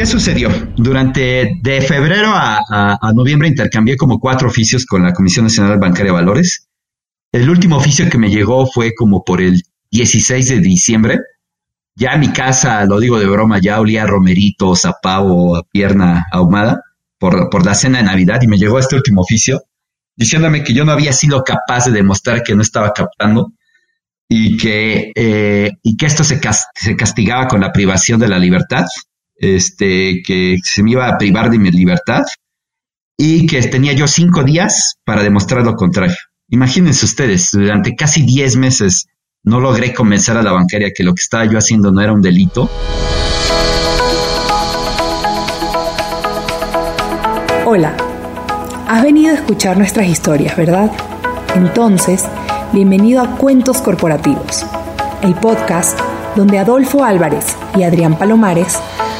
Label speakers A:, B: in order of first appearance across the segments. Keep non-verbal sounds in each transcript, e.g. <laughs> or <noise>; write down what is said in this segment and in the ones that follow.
A: ¿qué sucedió? Durante de febrero a, noviembre intercambié como cuatro oficios con la Comisión Nacional Bancaria de Valores. El último oficio que me llegó fue como por el 16 de diciembre. Ya mi casa, lo digo de broma, ya olía a romeritos, a pierna ahumada por, la cena de Navidad y me llegó este último oficio diciéndome que yo no había sido capaz de demostrar que no estaba captando y que, eh, esto se castigaba con la privación de la libertad este, que se me iba a privar de mi libertad y que tenía yo cinco días para demostrar lo contrario. Imagínense ustedes, durante casi diez meses no logré convencer a la bancaria que lo que estaba yo haciendo no era un delito.
B: Hola, has venido a escuchar nuestras historias, ¿verdad? Entonces, bienvenido a Cuentos Corporativos, el podcast donde Adolfo Álvarez y Adrián Palomares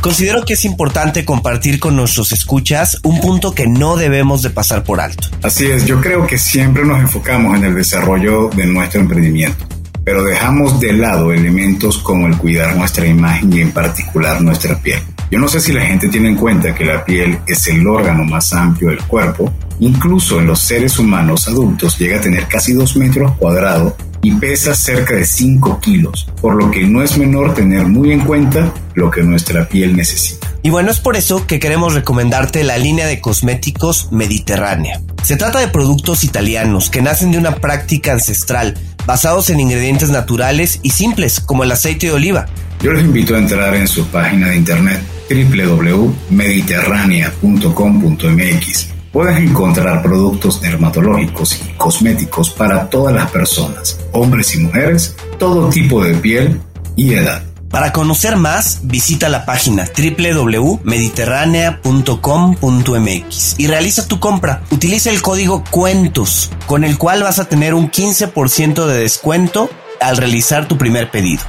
C: Considero que es importante compartir con nuestros escuchas un punto que no debemos de pasar por alto.
D: Así es, yo creo que siempre nos enfocamos en el desarrollo de nuestro emprendimiento, pero dejamos de lado elementos como el cuidar nuestra imagen y en particular nuestra piel. Yo no sé si la gente tiene en cuenta que la piel es el órgano más amplio del cuerpo, incluso en los seres humanos adultos llega a tener casi 2 metros cuadrados y pesa cerca de 5 kilos, por lo que no es menor tener muy en cuenta lo que nuestra piel necesita.
C: Y bueno, es por eso que queremos recomendarte la línea de cosméticos mediterránea. Se trata de productos italianos que nacen de una práctica ancestral, basados en ingredientes naturales y simples como el aceite de oliva.
D: Yo les invito a entrar en su página de internet www.mediterránea.com.mx puedes encontrar productos dermatológicos y cosméticos para todas las personas, hombres y mujeres, todo tipo de piel y edad.
C: Para conocer más, visita la página www.mediterránea.com.mx y realiza tu compra. Utiliza el código CUENTOS, con el cual vas a tener un 15% de descuento al realizar tu primer pedido.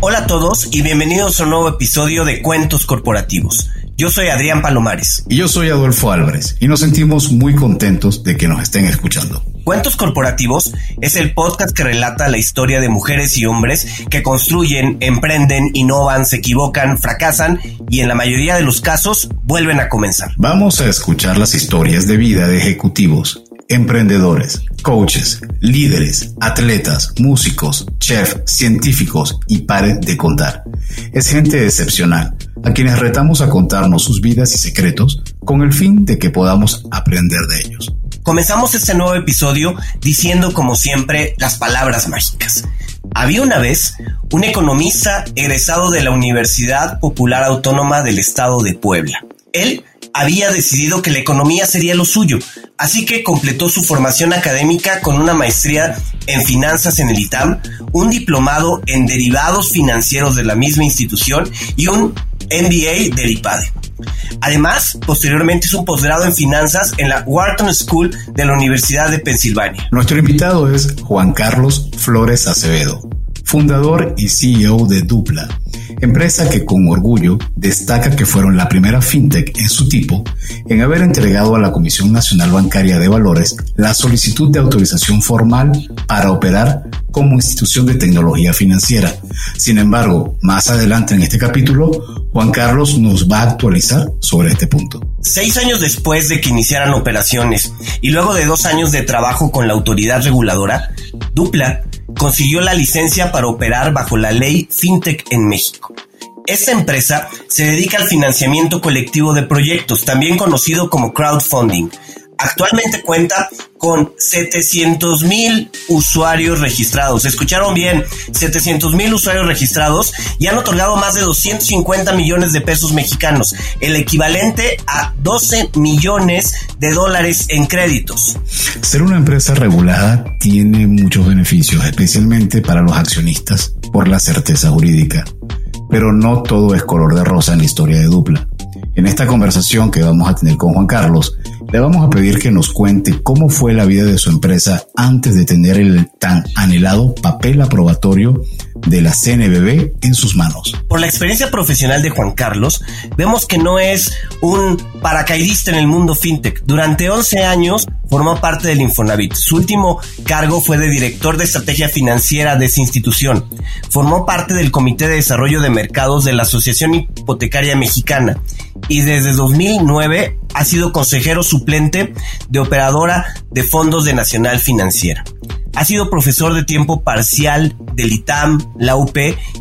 C: Hola a todos y bienvenidos a un nuevo episodio de Cuentos Corporativos. Yo soy Adrián Palomares.
D: Y yo soy Adolfo Álvarez. Y nos sentimos muy contentos de que nos estén escuchando.
C: Cuentos Corporativos es el podcast que relata la historia de mujeres y hombres que construyen, emprenden, innovan, se equivocan, fracasan y en la mayoría de los casos vuelven a comenzar.
D: Vamos a escuchar las historias de vida de ejecutivos, emprendedores, coaches, líderes, atletas, músicos, chefs, científicos y paren de contar. Es gente excepcional a quienes retamos a contarnos sus vidas y secretos con el fin de que podamos aprender de ellos.
C: Comenzamos este nuevo episodio diciendo como siempre las palabras mágicas. Había una vez un economista egresado de la Universidad Popular Autónoma del Estado de Puebla. Él había decidido que la economía sería lo suyo, así que completó su formación académica con una maestría en finanzas en el ITAM, un diplomado en derivados financieros de la misma institución y un MBA del IPADE. Además, posteriormente hizo un posgrado en finanzas en la Wharton School de la Universidad de Pensilvania.
D: Nuestro invitado es Juan Carlos Flores Acevedo, fundador y CEO de Dupla empresa que con orgullo destaca que fueron la primera fintech en su tipo en haber entregado a la Comisión Nacional Bancaria de Valores la solicitud de autorización formal para operar como institución de tecnología financiera. Sin embargo, más adelante en este capítulo, Juan Carlos nos va a actualizar sobre este punto.
C: Seis años después de que iniciaran operaciones y luego de dos años de trabajo con la autoridad reguladora, Dupla consiguió la licencia para operar bajo la ley FinTech en México. Esta empresa se dedica al financiamiento colectivo de proyectos, también conocido como crowdfunding, Actualmente cuenta con 700 mil usuarios registrados. Escucharon bien, 700 mil usuarios registrados y han otorgado más de 250 millones de pesos mexicanos, el equivalente a 12 millones de dólares en créditos.
D: Ser una empresa regulada tiene muchos beneficios, especialmente para los accionistas, por la certeza jurídica Pero no todo es color de rosa en la historia de Dupla. En esta conversación que vamos a tener con Juan Carlos, le vamos a pedir que nos cuente cómo fue la vida de su empresa antes de tener el tan anhelado papel aprobatorio de la CNBB en sus manos.
C: Por la experiencia profesional de Juan Carlos, vemos que no es un paracaidista en el mundo fintech. Durante 11 años formó parte del Infonavit. Su último cargo fue de director de estrategia financiera de esa institución. Formó parte del Comité de Desarrollo de Mercados de la Asociación Hipotecaria Mexicana y desde 2009 ha sido consejero suplente de operadora de fondos de Nacional Financiera. Ha sido profesor de tiempo parcial del ITAM, la UP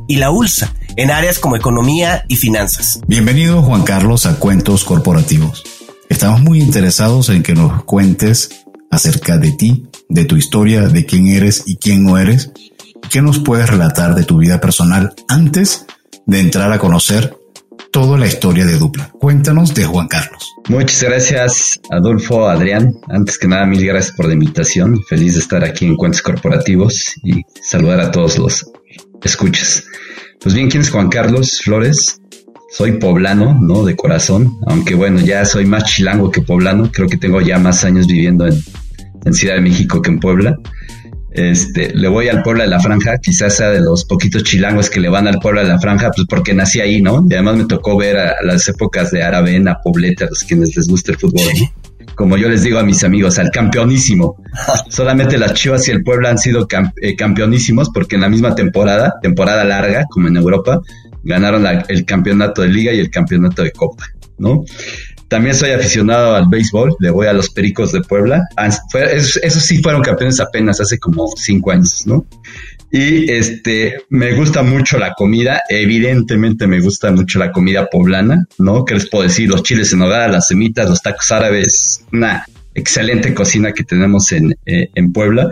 C: y la ULSA en áreas como economía y finanzas.
D: Bienvenido Juan Carlos a Cuentos Corporativos. Estamos muy interesados en que nos cuentes acerca de ti, de tu historia, de quién eres y quién no eres. ¿Qué nos puedes relatar de tu vida personal antes de entrar a conocer toda la historia de Dupla. Cuéntanos de Juan Carlos.
A: Muchas gracias, Adolfo, Adrián. Antes que nada, mil gracias por la invitación. Feliz de estar aquí en Cuentos Corporativos y saludar a todos los escuchas. Pues bien, ¿quién es Juan Carlos Flores? Soy poblano, ¿no? De corazón, aunque bueno, ya soy más chilango que poblano. Creo que tengo ya más años viviendo en, en Ciudad de México que en Puebla. Este, le voy al pueblo de la Franja, quizás sea de los poquitos chilangos que le van al pueblo de la Franja, pues porque nací ahí, ¿no? Y además me tocó ver a, las épocas de Aravena, Poblete, a los quienes les gusta el fútbol. Como yo les digo a mis amigos, al campeonísimo. <laughs> Solamente las Chivas y el Puebla han sido eh, campeonísimos porque en la misma temporada, temporada larga, como en Europa, ganaron el campeonato de liga y el campeonato de copa, ¿no? También soy aficionado al béisbol, le voy a los Pericos de Puebla. Ah, esos, sí fueron campeones apenas hace como cinco años, ¿no? Y este, me gusta mucho la comida, evidentemente me gusta mucho la comida poblana, ¿no? ¿Qué les puedo decir? Los chiles en nogada, las semitas, los tacos árabes, una excelente cocina que tenemos en, eh, Puebla.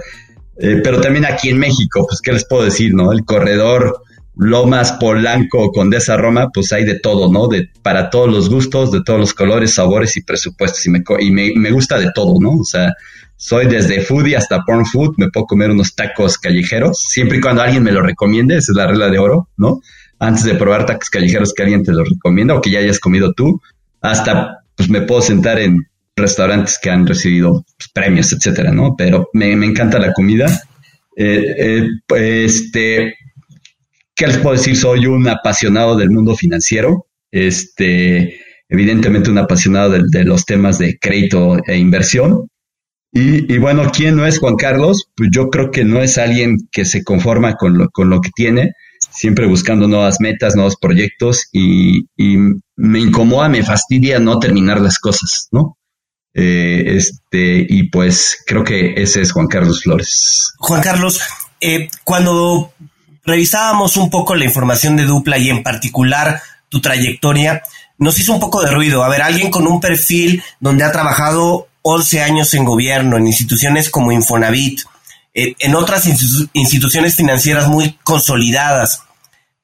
A: Eh, pero también aquí en México, pues, ¿qué les puedo decir, no? El corredor Lomas, Polanco, Condesa Roma, pues hay de todo, ¿no? De, para todos los gustos, de todos los colores, sabores y presupuestos. Y me, y me, gusta de todo, ¿no? O sea, soy desde foodie hasta porn food, me puedo comer unos tacos callejeros, siempre y cuando alguien me lo recomiende, esa es la regla de oro, ¿no? Antes de probar tacos callejeros que alguien te lo recomienda o que ya hayas comido tú, hasta pues me puedo sentar en restaurantes que han recibido pues, premios, etcétera, ¿no? Pero me, encanta la comida. Eh, eh, este, ¿Qué les puedo decir? Soy un apasionado del mundo financiero, este, evidentemente un apasionado de, los temas de crédito e inversión. Y, bueno, ¿quién no es Juan Carlos? Pues yo creo que no es alguien que se conforma con lo, con lo que tiene, siempre buscando nuevas metas, nuevos proyectos y, me incomoda, me fastidia no terminar las cosas, ¿no? Eh, este, y pues creo que ese es Juan Carlos Flores.
C: Juan Carlos, eh, cuando revisábamos un poco la información de Dupla y en particular tu trayectoria, nos hizo un poco de ruido. A ver, alguien con un perfil donde ha trabajado 11 años en gobierno, en instituciones como Infonavit, en otras instituciones financieras muy consolidadas.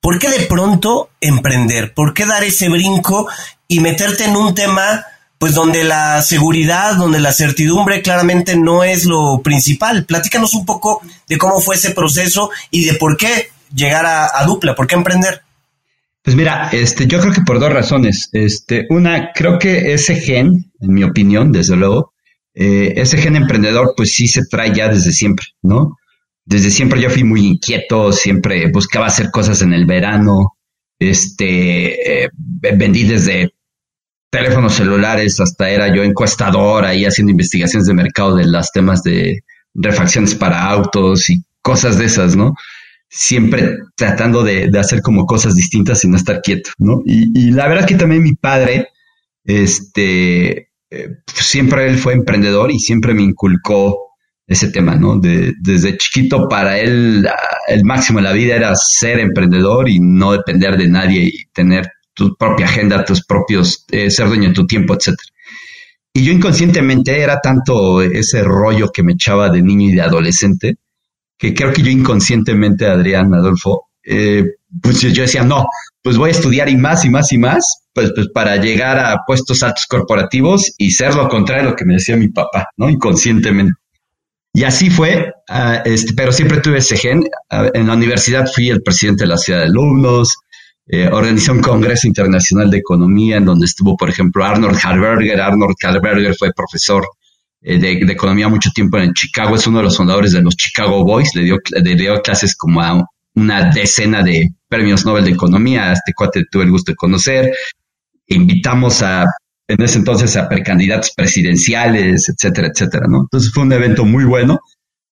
C: ¿Por qué de pronto emprender? ¿Por qué dar ese brinco y meterte en un tema pues donde la seguridad, donde la certidumbre claramente no es lo principal. Platícanos un poco de cómo fue ese proceso y de por qué llegar a, Dupla, por qué emprender.
A: Pues mira, este, yo creo que por dos razones. Este, una, creo que ese gen, en mi opinión, desde luego, eh, ese gen emprendedor, pues sí se trae ya desde siempre, ¿no? Desde siempre yo fui muy inquieto, siempre buscaba hacer cosas en el verano, este, eh, vendí desde teléfonos celulares, hasta era yo encuestador ahí haciendo investigaciones de mercado de los temas de refacciones para autos y cosas de esas, ¿no? Siempre tratando de, hacer como cosas distintas y no estar quieto, ¿no? Y, la verdad que también mi padre, este, eh, siempre él fue emprendedor y siempre me inculcó ese tema, ¿no? De, desde chiquito para él el máximo de la vida era ser emprendedor y no depender de nadie y tener tu propia agenda, tus propios, eh, ser dueño de tu tiempo, etcétera. Y yo inconscientemente era tanto ese rollo que me echaba de niño y de adolescente, que creo que yo inconscientemente, Adrián, Adolfo, eh, pues yo decía, no, pues voy a estudiar y más y más y más, pues, pues para llegar a puestos altos corporativos y ser lo contrario de lo que me decía mi papá, ¿no? Inconscientemente. Y así fue, ah, este, pero siempre tuve ese gen. Ah, en la universidad fui el presidente de la ciudad de alumnos, eh, organizó un Congreso Internacional de Economía en donde estuvo, por ejemplo, Arnold Harberger. Arnold Harberger fue profesor eh, de, economía mucho tiempo en Chicago, es uno de los fundadores de los Chicago Boys, le dio, le dio clases como a una decena de premios Nobel de Economía, a este cuate tuve el gusto de conocer. Invitamos a, en ese entonces, a precandidatos presidenciales, etcétera, etcétera, ¿no? Entonces fue un evento muy bueno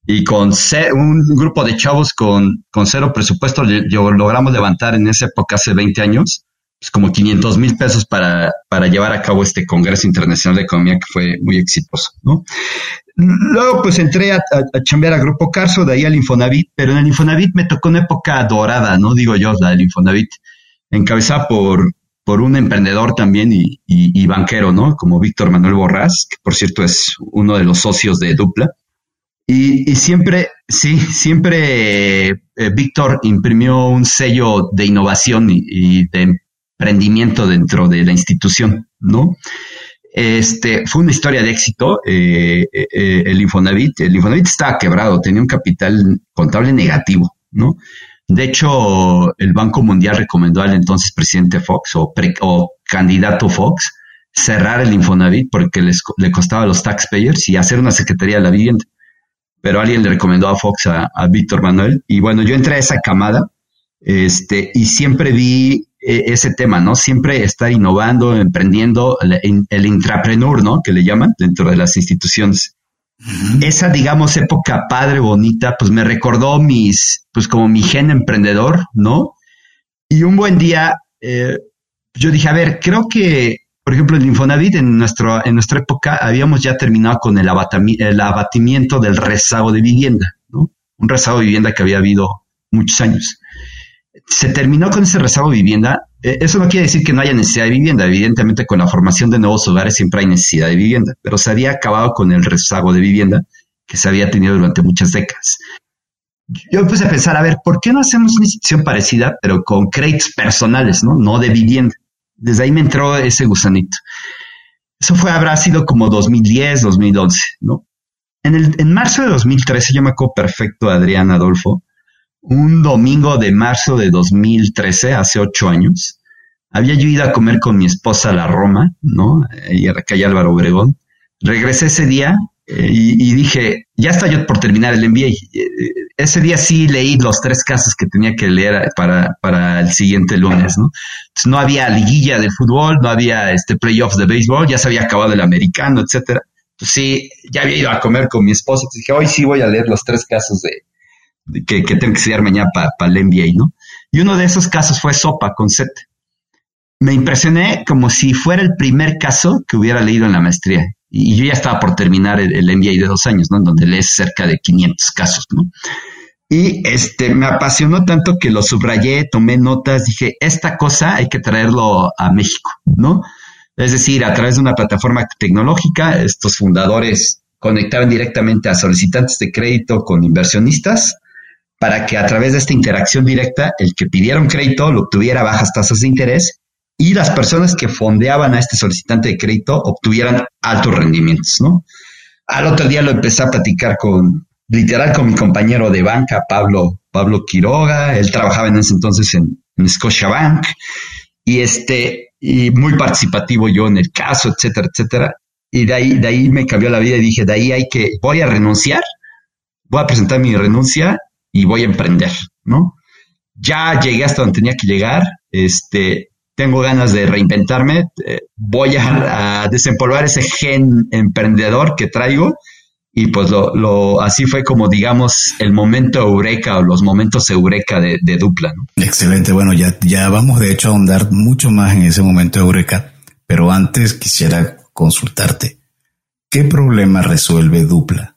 A: y con un grupo de chavos con, con cero presupuesto, yo, logramos levantar en esa época, hace 20 años, pues como 500 mil pesos para, para llevar a cabo este Congreso Internacional de Economía que fue muy exitoso, ¿no? Luego pues entré a, a, chambear a Grupo Carso, de ahí al Infonavit, pero en el Infonavit me tocó una época dorada, ¿no? Digo yo, la del Infonavit, encabezada por, por un emprendedor también y, y, y banquero, ¿no? Como Víctor Manuel Borrás, que por cierto es uno de los socios de Dupla. Y, siempre, sí, siempre eh, Víctor imprimió un sello de innovación y, de emprendimiento dentro de la institución, ¿no? Este, fue una historia de éxito, eh, eh, el Infonavit. El Infonavit estaba quebrado, tenía un capital contable negativo, ¿no? De hecho, el Banco Mundial recomendó al entonces presidente Fox o, o candidato Fox cerrar el Infonavit porque les, le costaba a los taxpayers y hacer una Secretaría de la Vivienda pero alguien le recomendó a Fox a, Víctor Manuel. Y bueno, yo entré a esa camada este, y siempre vi eh, ese tema, ¿no? Siempre estar innovando, emprendiendo, el, el intrapreneur, ¿no? Que le llaman dentro de las instituciones. Esa, digamos, época padre, bonita, pues me recordó mis, pues como mi gen emprendedor, ¿no? Y un buen día, eh, yo dije, a ver, creo que por ejemplo, el Infonavit en, nuestro, en nuestra época habíamos ya terminado con el, abatimiento del rezago de vivienda, ¿no? Un rezago de vivienda que había habido muchos años. Se terminó con ese rezago de vivienda. Eh, eso no quiere decir que no haya necesidad de vivienda. Evidentemente, con la formación de nuevos hogares siempre hay necesidad de vivienda, pero se había acabado con el rezago de vivienda que se había tenido durante muchas décadas. Yo empecé a pensar, a ver, ¿por qué no hacemos una institución parecida, pero con créditos personales, ¿no? No de vivienda desde ahí me entró ese gusanito. Eso fue, habrá sido como 2010, 2011, ¿no? En, el, en marzo de 2013, yo me acuerdo perfecto, Adrián Adolfo, un domingo de marzo de 2013, hace ocho años, había yo ido a comer con mi esposa a la Roma, ¿no? Y a la calle Álvaro Obregón. Regresé ese día eh, y, dije, ya está yo por terminar el MBA. Eh, ese día sí leí los tres casos que tenía que leer para, para el siguiente lunes, ¿no? no había liguilla de fútbol, no había este playoffs de béisbol, ya se había acabado el americano, etcétera. Entonces sí, ya había ido a comer con mi esposa, entonces dije, hoy sí voy a leer los tres casos de, que, que, tengo que estudiar mañana para el NBA, ¿no? Y uno de esos casos fue Sopa con Set. Me impresioné como si fuera el primer caso que hubiera leído en la maestría y yo ya estaba por terminar el, MBA de dos años, ¿no? En donde lees cerca de 500 casos, ¿no? Y este, me apasionó tanto que lo subrayé, tomé notas, dije, esta cosa hay que traerlo a México, ¿no? Es decir, a través de una plataforma tecnológica, estos fundadores conectaban directamente a solicitantes de crédito con inversionistas para que a través de esta interacción directa, el que pidiera un crédito lo obtuviera bajas tasas de interés y las personas que fondeaban a este solicitante de crédito obtuvieran altos rendimientos, ¿no? Al otro día lo empecé a platicar con, literal, con mi compañero de banca, Pablo, Pablo Quiroga, él trabajaba en ese entonces en, en Scotiabank, y este, y muy participativo yo en el caso, etcétera, etcétera. Y de ahí, de ahí me cambió la vida y dije, de ahí hay que, voy a renunciar, voy a presentar mi renuncia y voy a emprender, ¿no? Ya llegué hasta donde tenía que llegar, este, tengo ganas de reinventarme, eh, voy a, desempolvar ese gen emprendedor que traigo y pues lo, así fue como digamos el momento eureka o los momentos eureka de, dupla.
D: Excelente, bueno, ya, ya vamos de hecho a ahondar mucho más en ese momento eureka, pero antes quisiera consultarte, ¿qué problema resuelve dupla?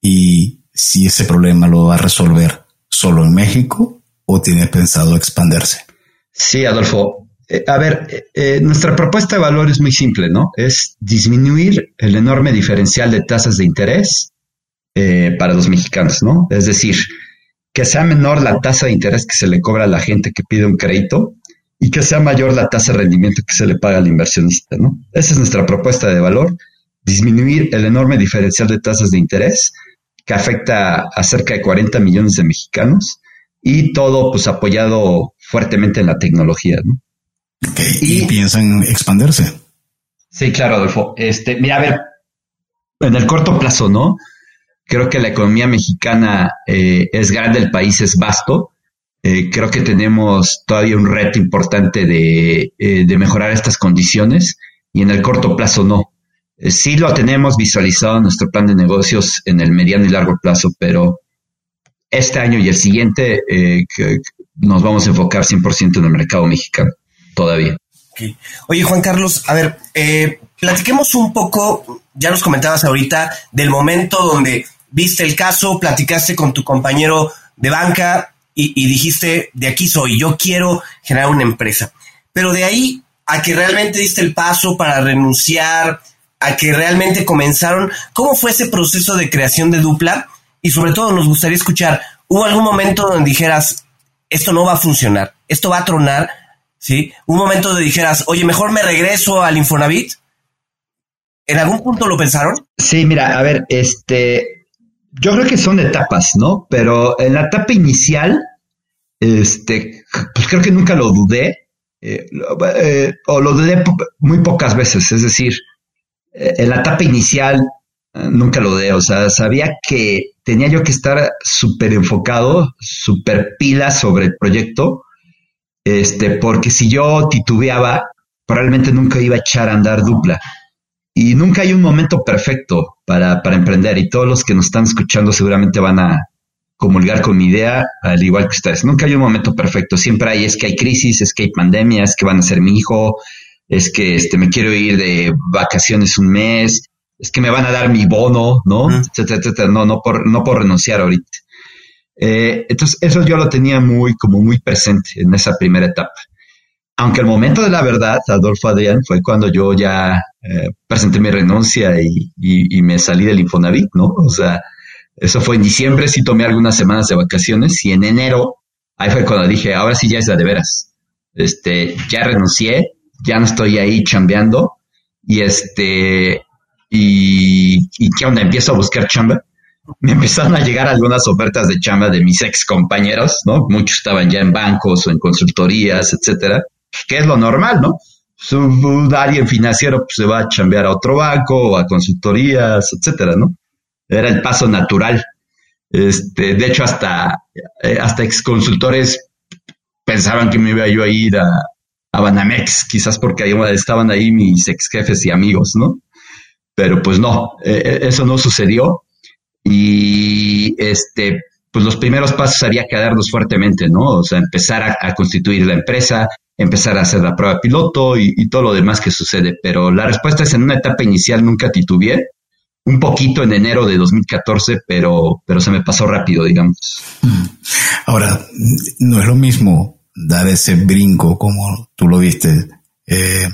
D: Y si ese problema lo va a resolver solo en México o tiene pensado expandirse.
A: Sí, Adolfo, eh, a ver, eh, eh, nuestra propuesta de valor es muy simple, ¿no? Es disminuir el enorme diferencial de tasas de interés para los mexicanos, ¿no? Es decir, que sea menor la tasa de interés que se le cobra a la gente que pide un crédito y que sea mayor la tasa de rendimiento que se le paga al inversionista, ¿no? Esa es nuestra propuesta de valor, disminuir el enorme diferencial de tasas de interés que afecta a cerca de 40 millones de mexicanos y todo pues apoyado fuertemente en la tecnología, ¿no?
D: Y, piensan expandirse.
A: Sí, claro, Adolfo. Este, mira, a ver, en el corto plazo, ¿no? Creo que la economía mexicana eh, es grande, el país es vasto. Eh, creo que tenemos todavía un reto importante de, eh, de, mejorar estas condiciones y en el corto plazo no. sí lo tenemos visualizado en nuestro plan de negocios en el mediano y largo plazo, pero este año y el siguiente nos vamos a enfocar 100% en el mercado mexicano todavía.
C: Oye, Juan Carlos, a ver, eh, platiquemos un poco, ya nos comentabas ahorita, del momento donde viste el caso, platicaste con tu compañero de banca y, y dijiste, de aquí soy, yo quiero generar una empresa. Pero de ahí a que realmente diste el paso para renunciar, a que realmente comenzaron, ¿cómo fue ese proceso de creación de dupla? Y sobre todo nos gustaría escuchar, ¿hubo algún momento donde dijeras, esto no va a funcionar, esto va a tronar, ¿sí? Un momento de dijeras, oye, mejor me regreso al Infonavit. ¿En algún punto lo pensaron?
A: Sí, mira, a ver, este, yo creo que son etapas, ¿no? Pero en la etapa inicial, este, pues creo que nunca lo dudé, eh, eh, o lo dudé muy pocas veces, es decir, eh, en la etapa inicial nunca lo dudé, o sea, sabía que tenía yo que estar súper enfocado, súper pila sobre el proyecto, este, porque si yo titubeaba, probablemente nunca iba a echar a andar dupla. Y nunca hay un momento perfecto para, para emprender y todos los que nos están escuchando seguramente van a comulgar con mi idea, al igual que ustedes. Nunca hay un momento perfecto, siempre hay, es que hay crisis, es que hay pandemia, es que van a ser mi hijo, es que este, me quiero ir de vacaciones un mes, es que me van a dar mi bono, ¿no? Etcétera, etcétera. No, no por, no por renunciar ahorita. Eh, entonces, eso yo lo tenía muy, como muy presente en esa primera etapa. Aunque el momento de la verdad, Adolfo Adrián, fue cuando yo ya eh, presenté mi renuncia y, me salí del Infonavit, ¿no? O sea, eso fue en diciembre, sí tomé algunas semanas de vacaciones y en enero, ahí fue cuando dije, ahora sí ya es la de veras. Este, ya renuncié, ya no estoy ahí chambeando y este, y, y qué onda, empiezo a buscar chamba me empezaron a llegar algunas ofertas de chamba de mis ex compañeros, ¿no? Muchos estaban ya en bancos o en consultorías, etcétera, que es lo normal, ¿no? Su, alguien financiero pues, se va a chambear a otro banco o a consultorías, etcétera, ¿no? Era el paso natural. Este, de hecho, hasta, eh, hasta ex consultores pensaban que me iba yo a ir a, a Banamex, quizás porque ahí estaban ahí mis ex jefes y amigos, ¿no? Pero pues no, eh, eh, eso no sucedió y este, pues los primeros pasos había que darlos fuertemente, ¿no? O sea, empezar a, constituir la empresa, empezar a hacer la prueba piloto y, todo lo demás que sucede. Pero la respuesta es en una etapa inicial nunca titubeé, un poquito en enero de 2014, pero, pero se me pasó rápido, digamos. Mm.
D: Ahora, no es lo mismo dar ese brinco como tú lo viste. Eh,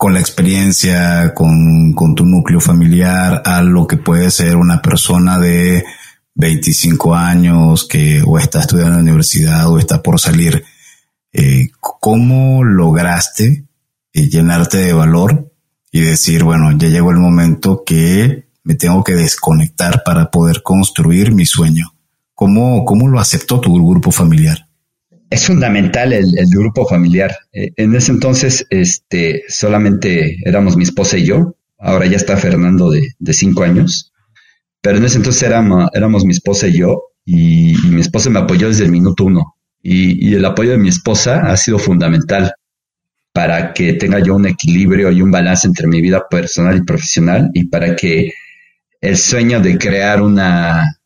D: con la experiencia, con, tu núcleo familiar, a lo que puede ser una persona de 25 años que o está estudiando en la universidad o está por salir. Eh, ¿Cómo lograste eh, llenarte de valor y decir, bueno, ya llegó el momento que me tengo que desconectar para poder construir mi sueño? ¿Cómo, cómo lo aceptó tu grupo familiar?
A: Es fundamental el, grupo familiar. Eh, en ese entonces, este, solamente éramos mi esposa y yo. Ahora ya está Fernando de, cinco años. Pero en ese entonces éramos, éramos mi esposa y yo. Y, mi esposa me apoyó desde el minuto uno. Y, el apoyo de mi esposa ha sido fundamental para que tenga yo un equilibrio y un balance entre mi vida personal y profesional y para que el sueño de crear una,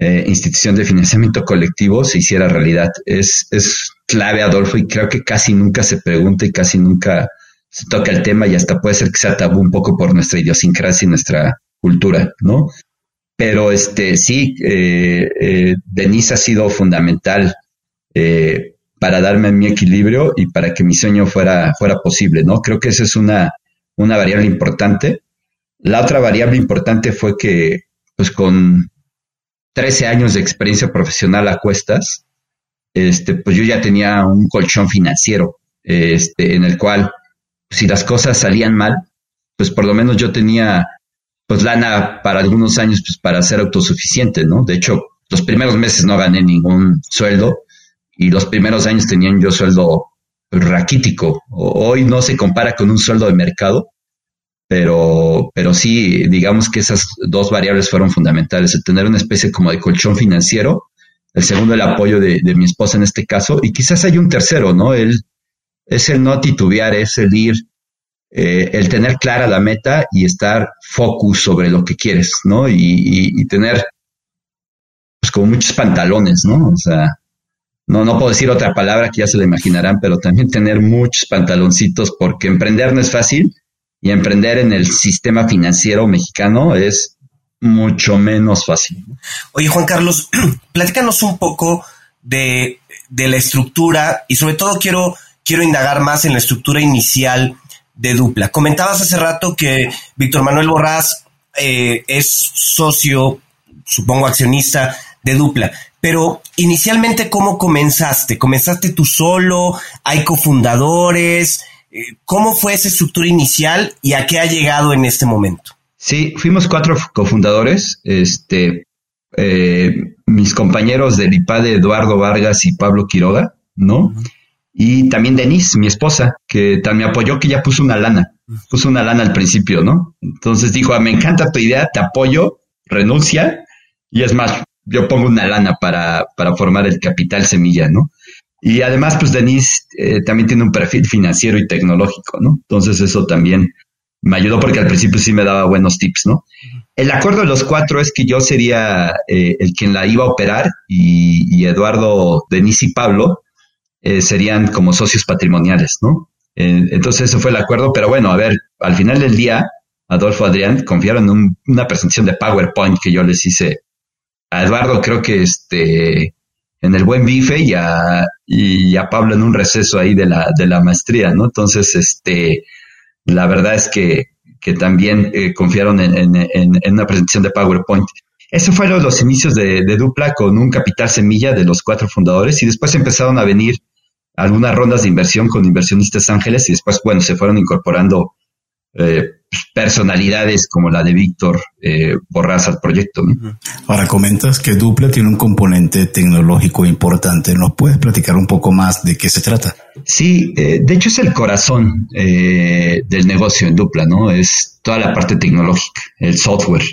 A: eh, institución de financiamiento colectivo se hiciera realidad. Es, es clave, Adolfo, y creo que casi nunca se pregunta y casi nunca se toca el tema y hasta puede ser que sea tabú un poco por nuestra idiosincrasia y nuestra cultura, ¿no? Pero este sí, eh, eh, Denise ha sido fundamental para darme mi equilibrio y para que mi sueño fuera, fuera posible, ¿no? Creo que esa es una, una variable importante. La otra variable importante fue que, pues con 13 años de experiencia profesional a cuestas, este, pues yo ya tenía un colchón financiero, este, en el cual, si las cosas salían mal, pues por lo menos yo tenía, pues lana para algunos años, pues para ser autosuficiente, ¿no? De hecho, los primeros meses no gané ningún sueldo y los primeros años tenían yo sueldo raquítico. Hoy no se compara con un sueldo de mercado, pero, pero sí, digamos que esas dos variables fueron fundamentales, el tener una especie como de colchón financiero, el segundo el apoyo de, mi esposa en este caso, y quizás hay un tercero, ¿no? El, es el no titubear, es el ir, eh, el tener clara la meta y estar focus sobre lo que quieres, ¿no? Y, tener, pues como muchos pantalones, ¿no? O sea, no, no puedo decir otra palabra que ya se la imaginarán, pero también tener muchos pantaloncitos porque emprender no es fácil y emprender en el sistema financiero mexicano es mucho menos fácil.
C: Oye, Juan Carlos, <clears throat> platícanos un poco de, la estructura y sobre todo quiero, quiero indagar más en la estructura inicial de Dupla. Comentabas hace rato que Víctor Manuel Borrás eh, es socio, supongo accionista de Dupla, pero inicialmente, ¿cómo comenzaste? ¿Comenzaste tú solo? ¿Hay cofundadores? ¿Cómo fue esa estructura inicial y a qué ha llegado en este momento?
A: Sí, fuimos cuatro cofundadores. Este, eh, mis compañeros del IPADE, Eduardo Vargas y Pablo Quiroga, ¿no? Y también Denise, mi esposa, que también me apoyó, que ya puso una lana, puso una lana al principio, ¿no? Entonces dijo, ah, me encanta tu idea, te apoyo, renuncia, y es más, yo pongo una lana para, para formar el capital semilla, ¿no? Y además, pues Denise eh, también tiene un perfil financiero y tecnológico, ¿no? Entonces eso también me ayudó porque al principio sí me daba buenos tips, ¿no? El acuerdo de los cuatro es que yo sería eh, el quien la iba a operar y, Eduardo, Denise y Pablo eh, serían como socios patrimoniales, ¿no? entonces ese fue el acuerdo, pero bueno, a ver, al final del día, Adolfo Adrián confiaron en una presentación de PowerPoint que yo les hice a Eduardo, creo que este en el buen bife y a, y a Pablo en un receso ahí de la, de la maestría, ¿no? Entonces, este, la verdad es que, que también eh, confiaron en, en, una presentación de PowerPoint. Eso fueron los inicios de, de, Dupla con un capital semilla de los cuatro fundadores y después empezaron a venir algunas rondas de inversión con inversionistas ángeles y después, bueno, se fueron incorporando eh, personalidades como la de Víctor eh, Borras al proyecto.
D: Ahora comentas que Dupla tiene un componente tecnológico importante. ¿Nos puedes platicar un poco más de qué se trata?
A: Sí, eh, de hecho es el corazón eh, del negocio en Dupla, ¿no? Es toda la parte tecnológica, el software.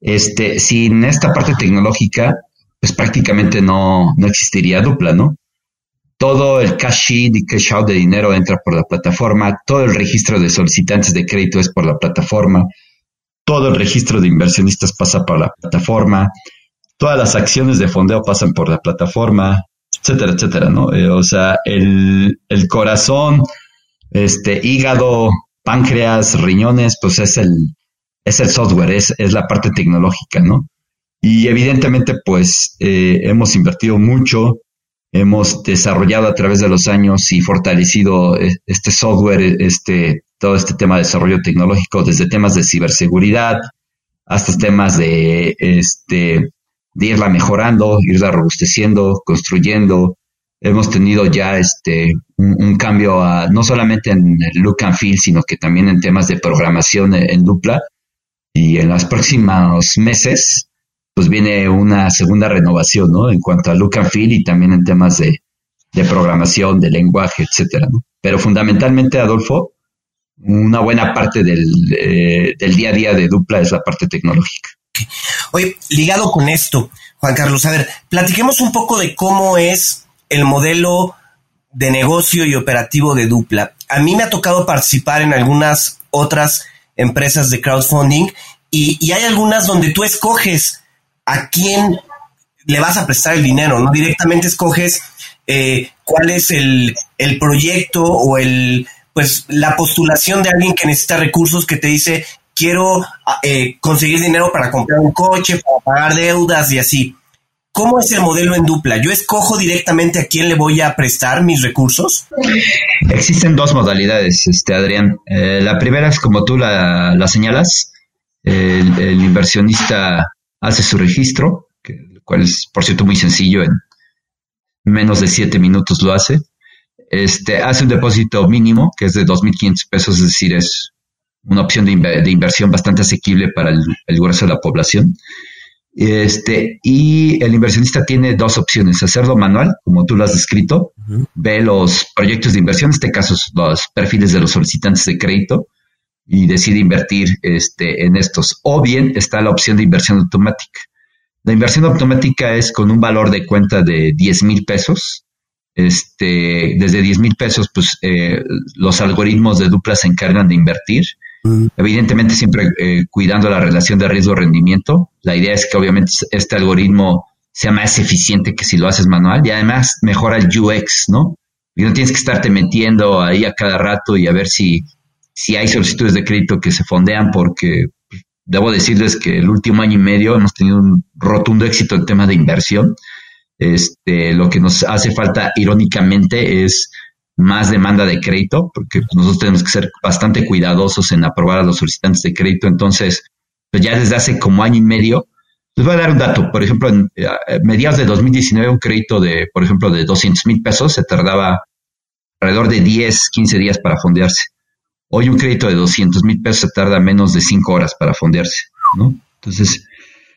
A: Este, sin esta parte tecnológica, pues prácticamente no, no existiría Dupla, ¿no? Todo el cash in y cash out de dinero entra por la plataforma, todo el registro de solicitantes de crédito es por la plataforma, todo el registro de inversionistas pasa por la plataforma, todas las acciones de fondeo pasan por la plataforma, etcétera, etcétera, ¿no? Eh, o sea, el, corazón, este, hígado, páncreas, riñones, pues es el, es el software, es, es la parte tecnológica, ¿no? Y evidentemente, pues, eh, hemos invertido mucho, hemos desarrollado a través de los años y fortalecido eh, este software, este, todo este tema de desarrollo tecnológico, desde temas de ciberseguridad hasta temas de, este, de irla mejorando, irla robusteciendo, construyendo. Hemos tenido ya este, un, cambio a, no solamente en el look and feel, sino que también en temas de programación en dupla. Y en los próximos meses pues viene una segunda renovación, ¿no? En cuanto a look and feel y también en temas de, programación, de lenguaje, etcétera, ¿no? Pero fundamentalmente, Adolfo, una buena parte del, eh, día a día de Dupla es la parte tecnológica.
C: Oye, ligado con esto, Juan Carlos, a ver, platiquemos un poco de cómo es el modelo de negocio y operativo de Dupla. A mí me ha tocado participar en algunas otras empresas de crowdfunding y hay algunas donde tú escoges a quién le vas a prestar el dinero, ¿no? Directamente escoges eh, cuál es el, proyecto o el, pues, la postulación de alguien que necesita recursos que te dice, quiero eh, conseguir dinero para comprar un coche, para pagar deudas y así. ¿Cómo es el modelo en dupla? ¿Yo escojo directamente a quién le voy a prestar mis recursos?
A: Existen dos modalidades, este Adrián. Eh, la primera es como tú la, señalas, el, inversionista hace su registro, que, cual es, por cierto, muy sencillo, en menos de siete minutos lo hace. Este, hace un depósito mínimo, que es de 2.500 pesos, es decir, es una opción de, inversión bastante asequible para el, grueso de la población. Este, y el inversionista tiene dos opciones, hacerlo manual, como tú lo has descrito, ve los proyectos de inversión, en este caso los perfiles de los solicitantes de crédito, y decide invertir este, en estos. O bien está la opción de inversión automática. La inversión automática es con un valor de cuenta de 10 mil pesos. Este, desde 10 mil pesos, pues eh, los algoritmos de dupla se encargan de invertir. Evidentemente siempre eh, cuidando la relación de riesgo-rendimiento. La idea es que obviamente este algoritmo sea más eficiente que si lo haces manual y además mejora el UX, ¿no? Y no tienes que estarte metiendo ahí a cada rato y a ver si si hay solicitudes de crédito que se fondean porque debo decirles que el último año y medio hemos tenido un rotundo éxito en tema de inversión. Este, lo que nos hace falta, irónicamente, es más demanda de crédito, porque nosotros tenemos que ser bastante cuidadosos en aprobar a los solicitantes de crédito. Entonces, pues ya desde hace como año y medio, les voy a dar un dato. Por ejemplo, en eh, mediados de 2019, un crédito de, por ejemplo, de 200 mil pesos se tardaba alrededor de 10, 15 días para fondearse. Hoy un crédito de 200 mil pesos tarda menos de 5 horas para fondearse, ¿no? Entonces,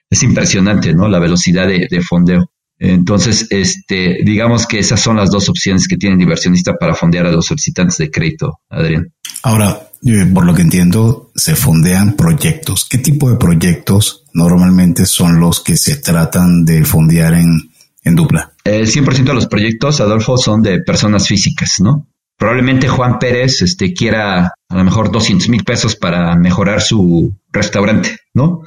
A: es impresionante, ¿no? La velocidad de, fondeo. Entonces, este, digamos que esas son las dos opciones que tiene el inversionista para fondear a los solicitantes de crédito, Adrián.
D: Ahora, eh, por lo que entiendo, se fondean proyectos. ¿Qué tipo de proyectos normalmente son los que se tratan de fondear en, en dupla?
A: El 100% de los proyectos, Adolfo, son de personas físicas, ¿no? Probablemente Juan Pérez este, quiera a lo mejor 200 mil pesos para mejorar su restaurante, ¿no?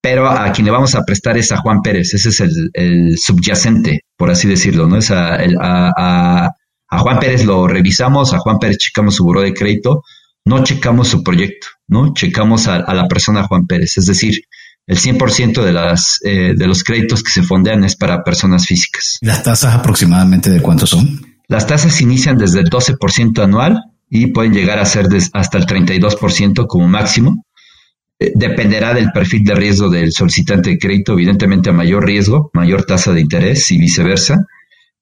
A: Pero a quien le vamos a prestar es a Juan Pérez, ese es el, subyacente, por así decirlo, ¿no? Es a, a, Juan Pérez lo revisamos, a Juan Pérez checamos su buró de crédito, no checamos su proyecto, ¿no? Checamos a, la persona Juan Pérez, es decir, el 100% de, las, eh, de los créditos que se fondean es para personas físicas.
D: ¿Las tasas aproximadamente de cuánto son?
A: Las tasas inician desde el 12% anual y pueden llegar a ser hasta el 32% como máximo. Eh, dependerá del perfil de riesgo del solicitante de crédito, evidentemente a mayor riesgo, mayor tasa de interés y viceversa,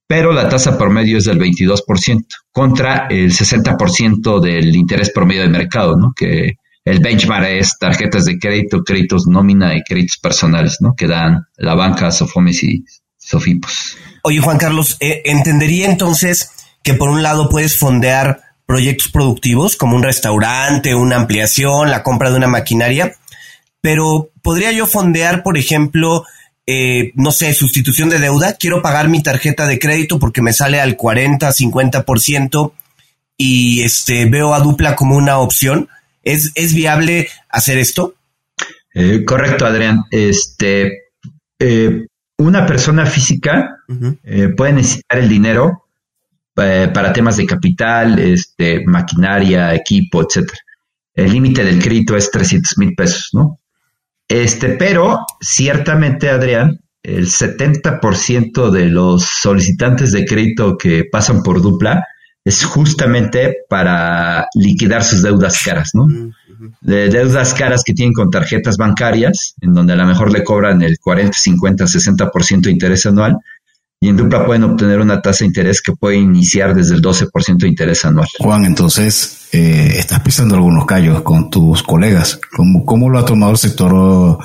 A: pero la tasa promedio es del 22% contra el 60% del interés promedio de mercado, ¿no? que el benchmark es tarjetas de crédito, créditos nómina y créditos personales, ¿no? que dan la banca, Sofomes y Sofipos.
C: Oye, Juan Carlos, eh, entendería entonces que por un lado puedes fondear proyectos productivos como un restaurante, una ampliación, la compra de una maquinaria, pero podría yo fondear, por ejemplo, eh, no sé, sustitución de deuda. Quiero pagar mi tarjeta de crédito porque me sale al 40, 50% y este, veo a dupla como una opción. ¿Es, es viable hacer esto?
A: Eh, correcto, Adrián. Este, una persona física eh, puede necesitar el dinero eh, para temas de capital, este, maquinaria, equipo, etcétera. El límite del crédito es 300 mil pesos, ¿no? Este, pero ciertamente, Adrián, el 70% de los solicitantes de crédito que pasan por dupla es justamente para liquidar sus deudas caras, ¿no? de deudas caras que tienen con tarjetas bancarias, en donde a lo mejor le cobran el 40, 50, 60% de interés anual, y en dupla pueden obtener una tasa de interés que puede iniciar desde el 12% de interés anual.
D: Juan, entonces eh, estás pisando algunos callos con tus colegas. ¿Cómo, ¿Cómo, lo ha tomado el sector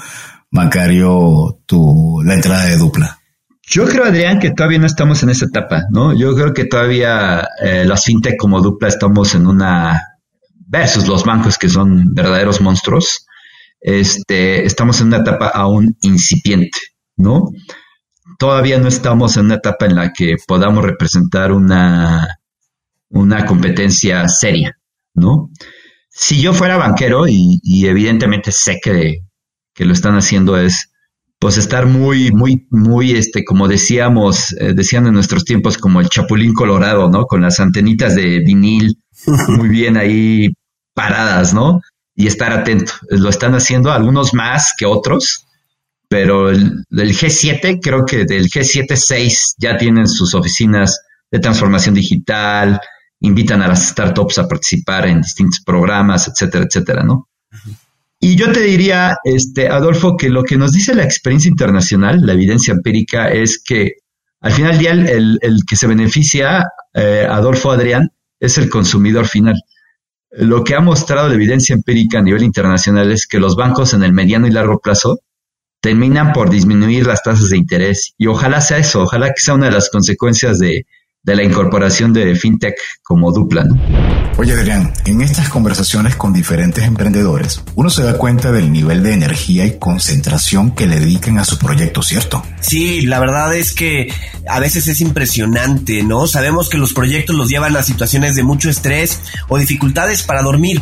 D: bancario tu, la entrada de dupla?
A: Yo creo, Adrián, que todavía no estamos en esa etapa, ¿no? Yo creo que todavía eh, las fintech como dupla estamos en una versus los bancos que son verdaderos monstruos, este, estamos en una etapa aún incipiente, ¿no? Todavía no estamos en una etapa en la que podamos representar una, una competencia seria, ¿no? Si yo fuera banquero, y, evidentemente sé que, que, lo están haciendo, es pues estar muy, muy, muy, este, como decíamos, eh, decían en nuestros tiempos, como el chapulín colorado, ¿no? Con las antenitas de vinil <laughs> muy bien ahí paradas, ¿no? Y estar atento. Lo están haciendo algunos más que otros, pero el, G7, creo que del G7 6 ya tienen sus oficinas de transformación digital, invitan a las startups a participar en distintos programas, etcétera, etcétera, ¿no? Y yo te diría, este, Adolfo, que lo que nos dice la experiencia internacional, la evidencia empírica, es que al final del día el, el que se beneficia, eh, Adolfo Adrián, es el consumidor final. Lo que ha mostrado la evidencia empírica a nivel internacional es que los bancos en el mediano y largo plazo terminan por disminuir las tasas de interés. Y ojalá sea eso, ojalá que sea una de las consecuencias de, de la incorporación de FinTech como dupla. ¿no?
D: Oye Adrián, en estas conversaciones con diferentes emprendedores, uno se da cuenta del nivel de energía y concentración que le dedican a su proyecto, ¿cierto?
C: Sí, la verdad es que a veces es impresionante, ¿no? Sabemos que los proyectos los llevan a situaciones de mucho estrés o dificultades para dormir.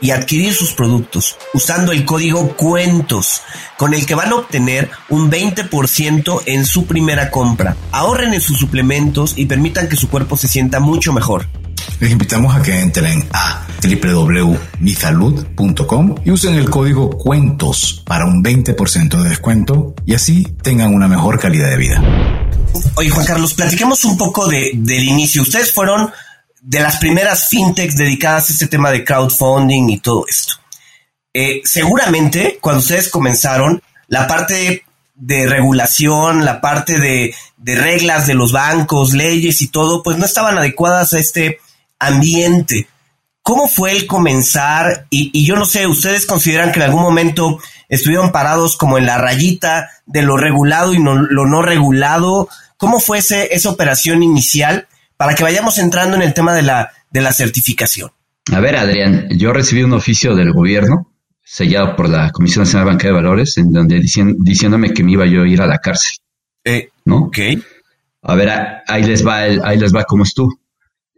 C: y adquirir sus productos usando el código cuentos con el que van a obtener un 20% en su primera compra. Ahorren en sus suplementos y permitan que su cuerpo se sienta mucho mejor.
D: Les invitamos a que entren a www.misalud.com y usen el código cuentos para un 20% de descuento y así tengan una mejor calidad de vida.
C: Oye Juan Carlos, platiquemos un poco de, del inicio. Ustedes fueron de las primeras fintechs dedicadas a este tema de crowdfunding y todo esto. Eh, seguramente cuando ustedes comenzaron, la parte de regulación, la parte de, reglas de los bancos, leyes y todo, pues no estaban adecuadas a este ambiente. ¿Cómo fue el comenzar? Y, yo no sé, ¿ustedes consideran que en algún momento estuvieron parados como en la rayita de lo regulado y no, lo no regulado? ¿Cómo fue esa operación inicial? Para que vayamos entrando en el tema de la, de la certificación.
A: A ver, Adrián, yo recibí un oficio del gobierno sellado por la Comisión Nacional de Banca de Valores, en donde diciéndome que me iba yo a ir a la cárcel.
C: Eh, ¿No? Ok.
A: A ver, ahí les va, ahí les va cómo estuvo.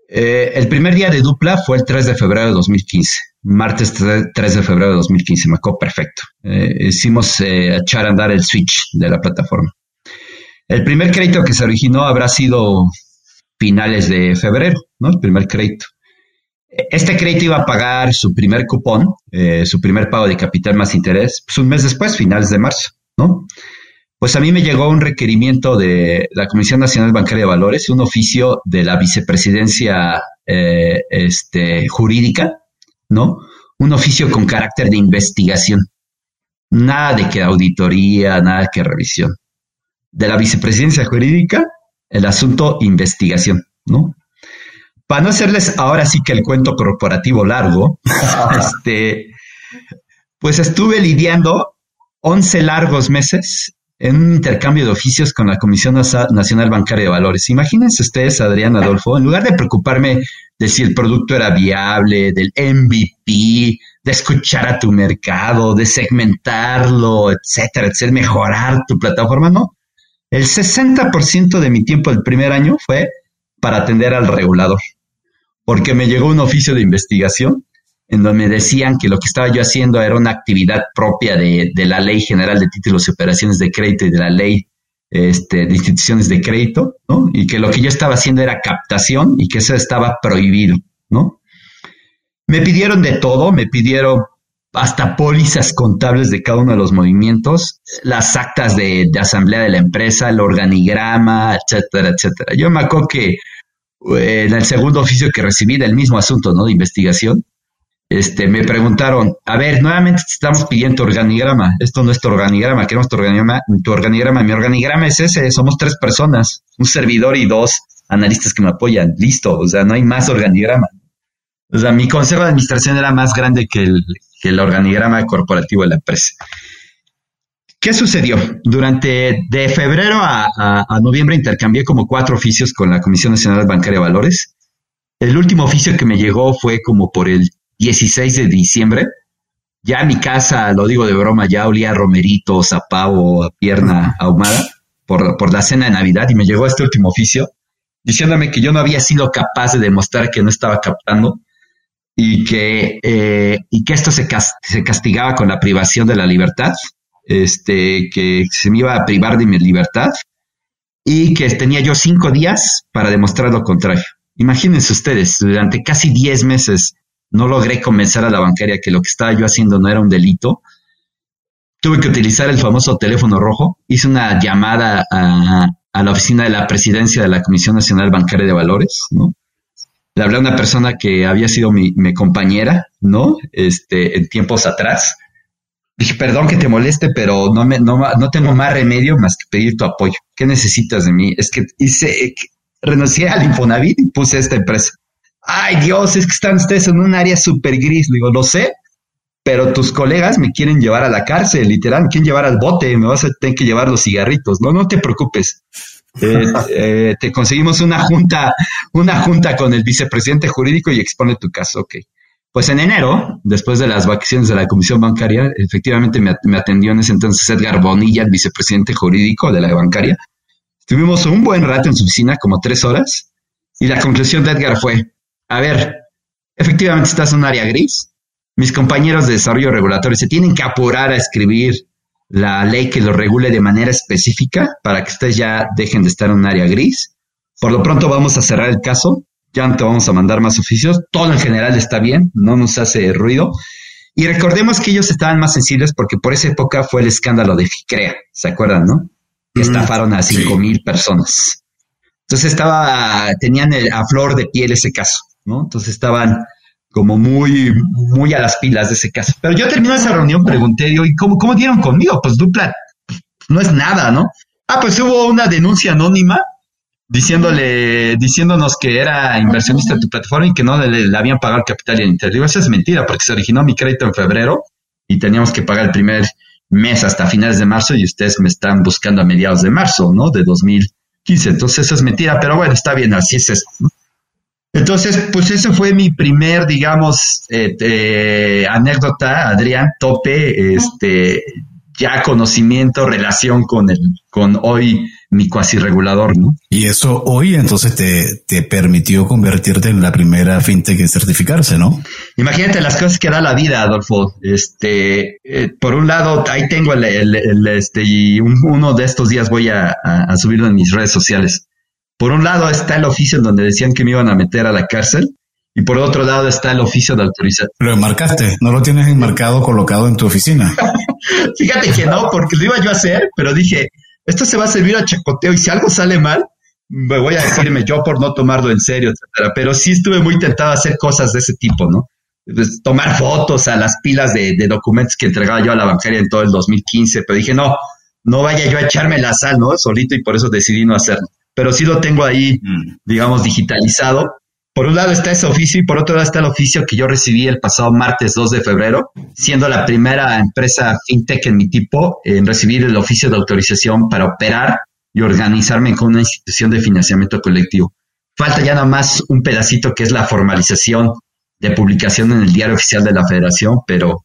A: Eh, el primer día de dupla fue el 3 de febrero de 2015, martes 3 de febrero de 2015, me acuerdo perfecto. Eh, hicimos echar a andar el switch de la plataforma. El primer crédito que se originó habrá sido finales de febrero, ¿no? El primer crédito. Este crédito iba a pagar su primer cupón, eh, su primer pago de capital más interés, pues un mes después, finales de marzo, ¿no? Pues a mí me llegó un requerimiento de la Comisión Nacional Bancaria de Valores, un oficio de la vicepresidencia eh, este, jurídica, ¿no? Un oficio con carácter de investigación. Nada de que auditoría, nada que revisión. De la vicepresidencia jurídica el asunto investigación, ¿no? Para no hacerles ahora sí que el cuento corporativo largo, <laughs> este, pues estuve lidiando 11 largos meses en un intercambio de oficios con la Comisión Nacional Bancaria de Valores. Imagínense ustedes, Adrián Adolfo, en lugar de preocuparme de si el producto era viable, del MVP, de escuchar a tu mercado, de segmentarlo, etcétera, etcétera, mejorar tu plataforma, no. El 60% de mi tiempo el primer año fue para atender al regulador, porque me llegó un oficio de investigación en donde me decían que lo que estaba yo haciendo era una actividad propia de, la Ley General de Títulos y Operaciones de Crédito y de la Ley este, de Instituciones de Crédito, ¿no? Y que lo que yo estaba haciendo era captación y que eso estaba prohibido. Me pidieron de todo, me pidieron hasta pólizas contables de cada uno de los movimientos, las actas de, asamblea de la empresa, el organigrama, etcétera, etcétera. Yo me acuerdo que eh, en el segundo oficio que recibí del mismo asunto, ¿no? De investigación, este, me preguntaron, a ver, nuevamente te estamos pidiendo tu organigrama. Esto no es tu organigrama, queremos tu organigrama, tu organigrama. Mi organigrama es ese, somos tres personas, un servidor y dos analistas que me apoyan. Listo, o sea, no hay más organigrama. O sea, mi consejo de administración era más grande que el, que el organigrama corporativo de la empresa. ¿Qué sucedió? Durante de febrero a, noviembre intercambié como cuatro oficios con la Comisión Nacional Bancaria de Valores. El último oficio que me llegó fue como por el 16 de diciembre. Ya mi casa, lo digo de broma, ya olía a romeritos, a pierna ahumada por, por la cena de Navidad y me llegó este último oficio diciéndome que yo no había sido capaz de demostrar que no estaba captando y que, eh, y que esto se, se castigaba con la privación de la libertad, este, que se me iba a privar de mi libertad y que tenía yo cinco días para demostrar lo contrario. Imagínense ustedes, durante casi diez meses no logré convencer a la bancaria que lo que estaba yo haciendo no era un delito. Tuve que utilizar el famoso teléfono rojo. Hice una llamada a, a la oficina de la presidencia de la Comisión Nacional Bancaria de Valores, ¿no? Le hablé a una persona que había sido mi, compañera, ¿no? Este, en tiempos atrás. Dije, perdón que te moleste, pero no, me, no, no tengo más remedio más que pedir tu apoyo. ¿Qué necesitas de mí? Es que hice, renuncié al Infonavit y puse esta empresa. Ay Dios, es que están ustedes en un área súper gris. Digo, lo sé, pero tus colegas me quieren llevar a la cárcel, literal, me quieren llevar al bote, me vas a tener que llevar los cigarritos. No, no te preocupes. Eh, eh, te conseguimos una junta, una junta con el vicepresidente jurídico y expone tu caso. Ok. Pues en enero, después de las vacaciones de la Comisión Bancaria, efectivamente me, me atendió en ese entonces Edgar Bonilla, el vicepresidente jurídico de la bancaria. Estuvimos un buen rato en su oficina, como tres horas, y la conclusión de Edgar fue, a ver, efectivamente estás en un área gris, mis compañeros de desarrollo regulatorio se tienen que apurar a escribir la ley que lo regule de manera específica para que ustedes ya dejen de estar en un área gris. Por lo pronto vamos a cerrar el caso, ya no te vamos a mandar más oficios, todo en general está bien, no nos hace ruido. Y recordemos que ellos estaban más sensibles porque por esa época fue el escándalo de FICREA, ¿se acuerdan, no? Que estafaron a cinco mil personas. Entonces estaba, tenían a flor de piel ese caso, ¿no? Entonces estaban como muy, muy a las pilas de ese caso. Pero yo terminé esa reunión, pregunté, digo, ¿y cómo, cómo dieron conmigo? Pues dupla, no es nada, ¿no? Ah, pues hubo una denuncia anónima diciéndole, diciéndonos que era inversionista de tu plataforma y que no le, habían pagado el capital y el interés. Digo, eso es mentira, porque se originó mi crédito en febrero y teníamos que pagar el primer mes hasta finales de marzo y ustedes me están buscando a mediados de marzo, ¿no? De 2015. Entonces eso es mentira, pero bueno, está bien, así es eso. ¿no? Entonces, pues ese fue mi primer, digamos, eh, anécdota, Adrián, tope, este, ya conocimiento, relación con el, con hoy mi cuasi regulador, ¿no?
D: Y eso hoy entonces te, te permitió convertirte en la primera fintech en certificarse, ¿no?
A: Imagínate las cosas que da la vida, Adolfo. Este, eh, por un lado, ahí tengo el, el, este, y uno de estos días voy a, a subirlo en mis redes sociales. Por un lado está el oficio en donde decían que me iban a meter a la cárcel y por otro lado está el oficio de autorización.
D: Lo enmarcaste, no lo tienes enmarcado, colocado en tu oficina. <laughs>
A: Fíjate que no, porque lo iba yo a hacer, pero dije, esto se va a servir a chacoteo y si algo sale mal, me voy a decirme yo por no tomarlo en serio, etcétera. Pero sí estuve muy tentado a hacer cosas de ese tipo, ¿no? Pues, tomar fotos a las pilas de, de, documentos que entregaba yo a la bancaria en todo el 2015, pero dije, no, no vaya yo a echarme la sal, ¿no? Solito y por eso decidí no hacerlo pero sí lo tengo ahí, digamos, digitalizado. Por un lado está ese oficio y por otro lado está el oficio que yo recibí el pasado martes 2 de febrero, siendo la primera empresa fintech en mi tipo en recibir el oficio de autorización para operar y organizarme con una institución de financiamiento colectivo. Falta ya nada más un pedacito que es la formalización de publicación en el diario oficial de la federación, pero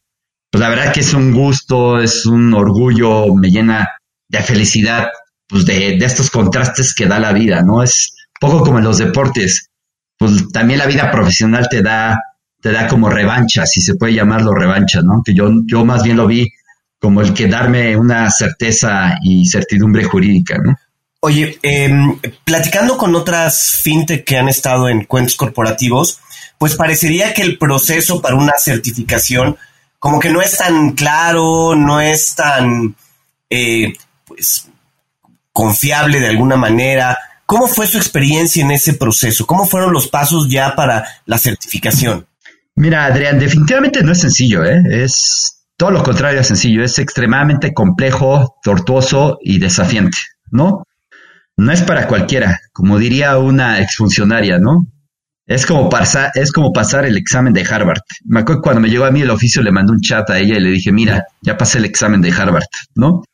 A: pues la verdad que es un gusto, es un orgullo, me llena de felicidad pues de, estos contrastes que da la vida, ¿no? Es poco como en los deportes, pues también la vida profesional te da, te da como revancha, si se puede llamarlo revancha, ¿no? Que yo, yo más bien lo vi como el que darme una certeza y certidumbre jurídica, ¿no?
C: Oye, em, platicando con otras fintech que han estado en cuentos corporativos, pues parecería que el proceso para una certificación como que no es tan claro, no es tan, eh, pues, confiable de alguna manera. ¿Cómo fue su experiencia en ese proceso? ¿Cómo fueron los pasos ya para la certificación?
A: Mira, Adrián, definitivamente no es sencillo, ¿eh? Es todo lo contrario a sencillo, es extremadamente complejo, tortuoso y desafiante, ¿no? No es para cualquiera, como diría una exfuncionaria, ¿no? Es como, pasar, es como pasar el examen de Harvard. Me acuerdo cuando me llegó a mí el oficio, le mandé un chat a ella y le dije, mira, ya pasé el examen de Harvard, ¿no?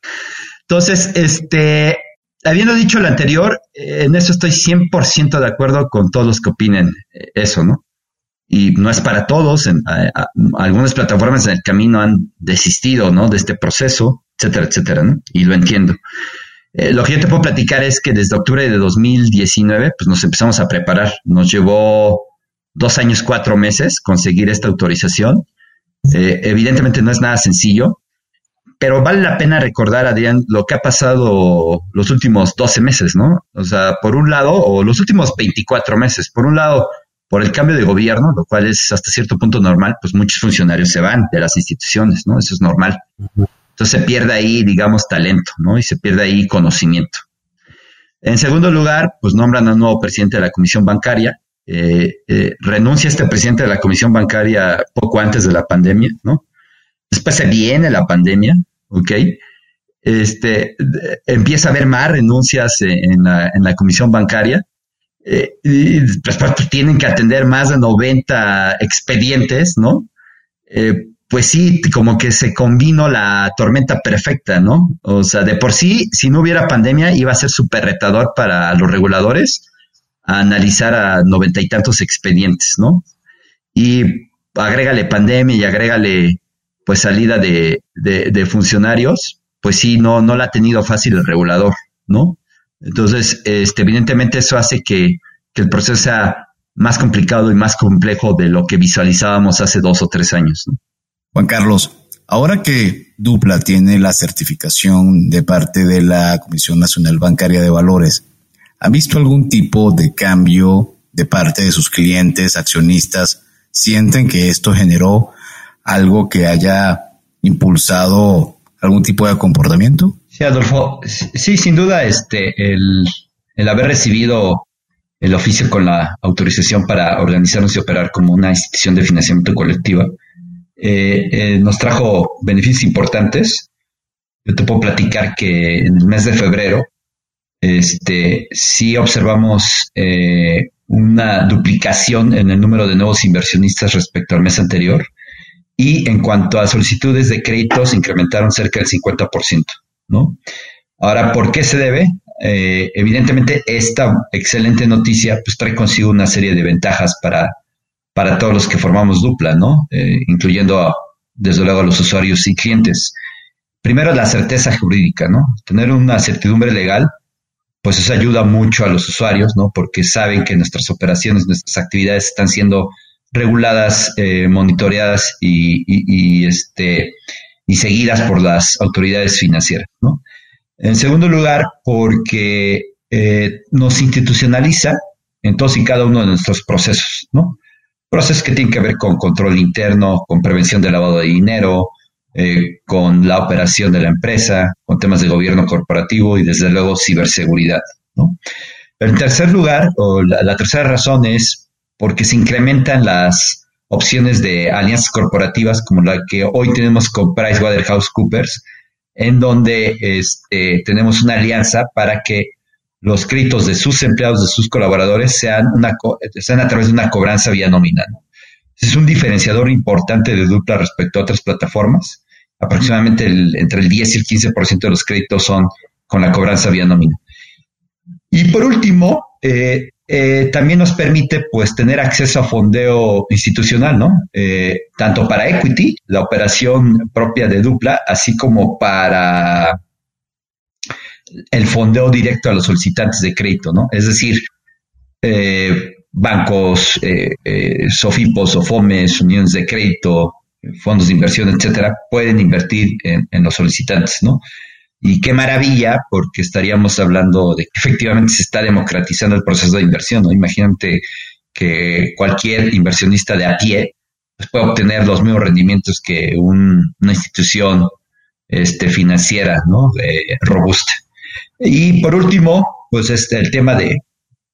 A: Entonces, este, habiendo dicho lo anterior, eh, en eso estoy 100% de acuerdo con todos los que opinen eh, eso, ¿no? Y no es para todos, algunas plataformas en el camino han desistido, ¿no? De este proceso, etcétera, etcétera, ¿no? Y lo entiendo. Eh, lo que yo te puedo platicar es que desde octubre de 2019, pues nos empezamos a preparar. Nos llevó dos años, cuatro meses conseguir esta autorización. Evidentemente no es nada sencillo, pero vale la pena recordar, Adrián, lo que ha pasado los últimos 12 meses, ¿no? O sea, por un lado, o los últimos 24 meses, por un lado, por el cambio de gobierno, lo cual es hasta cierto punto normal, pues muchos funcionarios se van de las instituciones, ¿no? Eso es normal. Entonces se pierde ahí, digamos, talento, ¿no? Y se pierde ahí conocimiento. En segundo lugar, pues nombran a un nuevo presidente de la Comisión Bancaria. Eh, eh, renuncia este presidente de la Comisión Bancaria poco antes de la pandemia, ¿no? Después se viene la pandemia, ¿ok? Este, empieza a haber más renuncias en la, en la Comisión Bancaria. Eh, y después pues, tienen que atender más de 90 expedientes, ¿no? Eh, pues sí, como que se combinó la tormenta perfecta, ¿no? O sea, de por sí, si no hubiera pandemia, iba a ser súper retador para los reguladores analizar a noventa y tantos expedientes, ¿no? Y agrégale pandemia y agrégale, pues, salida de, funcionarios, pues sí, no, no la ha tenido fácil el regulador, ¿no? Entonces, este, evidentemente eso hace que, el proceso sea más complicado y más complejo de lo que visualizábamos hace dos o tres años.
D: Juan Carlos, ahora que Dupla tiene la certificación de parte de la Comisión Nacional Bancaria de Valores, ¿ha visto algún tipo de cambio de parte de sus clientes, accionistas? ¿Sienten que esto generó algo que haya impulsado algún tipo de comportamiento?
A: Sí, Adolfo, sí, sin duda, este, el, haber recibido el oficio con la autorización para organizarnos y operar como una institución de financiamiento colectiva, eh, eh, nos trajo beneficios importantes. Yo te puedo platicar que en el mes de febrero este, sí observamos eh, una duplicación en el número de nuevos inversionistas respecto al mes anterior y en cuanto a solicitudes de créditos incrementaron cerca del 50%, ¿no? Ahora, ¿por qué se debe? evidentemente, esta excelente noticia pues, trae consigo una serie de ventajas para para todos los que formamos dupla, ¿no? Eh, incluyendo, desde luego, a los usuarios y clientes. Primero, la certeza jurídica, ¿no? Tener una certidumbre legal, pues eso ayuda mucho a los usuarios, ¿no? Porque saben que nuestras operaciones, nuestras actividades están siendo reguladas, eh, monitoreadas y, este, y seguidas por las autoridades financieras, ¿no? En segundo lugar, porque eh, nos institucionaliza en todos y cada uno de nuestros procesos, ¿no? procesos que tienen que ver con control interno, con prevención del lavado de dinero, eh, con la operación de la empresa, con temas de gobierno corporativo y desde luego ciberseguridad. ¿no? En tercer lugar, o la, tercera razón es porque se incrementan las opciones de alianzas corporativas como la que hoy tenemos con PricewaterhouseCoopers, en donde este, tenemos una alianza para que los créditos de sus empleados, de sus colaboradores, sean, una, sean a través de una cobranza vía nómina. Es un diferenciador importante de Dupla respecto a otras plataformas. Aproximadamente entre el 10 y el 15% de los créditos son con la cobranza vía nómina. Y por último, eh, eh, también nos permite pues tener acceso a fondeo institucional, ¿no? Eh, tanto para equity, la operación propia de Dupla, así como para el fondeo directo a los solicitantes de crédito, ¿no? Es decir, eh, bancos, Sofipos, Sofomes, uniones de crédito, fondos de inversión, etcétera, pueden invertir en, los solicitantes, ¿no? Y qué maravilla, porque estaríamos hablando de que efectivamente se está democratizando el proceso de inversión, ¿no? Imagínate que cualquier inversionista de a pie pues, puede obtener los mismos rendimientos que una institución este, financiera, ¿no? robusta. Y por último, pues este, el tema de,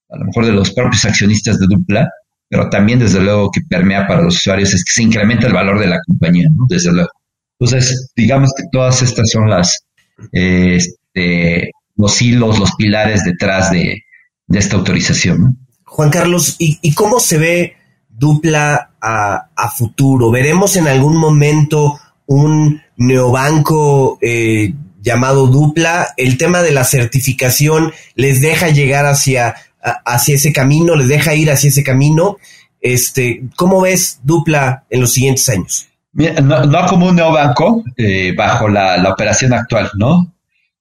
A: a lo mejor de los propios accionistas de Dupla, pero también desde luego que permea para los usuarios es que se incrementa el valor de la compañía, ¿no? Desde luego. Entonces, digamos que todas estas son las, este, los hilos, los pilares detrás de, esta autorización.
C: Juan Carlos, ¿y, cómo se ve Dupla a, futuro? ¿Veremos en algún momento un neobanco eh, llamado Dupla. El tema de la certificación les deja llegar hacia, hacia ese camino, les deja ir hacia ese camino. Este, ¿Cómo ves Dupla en los siguientes años?
A: No, como un neobanco eh, bajo la, operación actual, ¿no?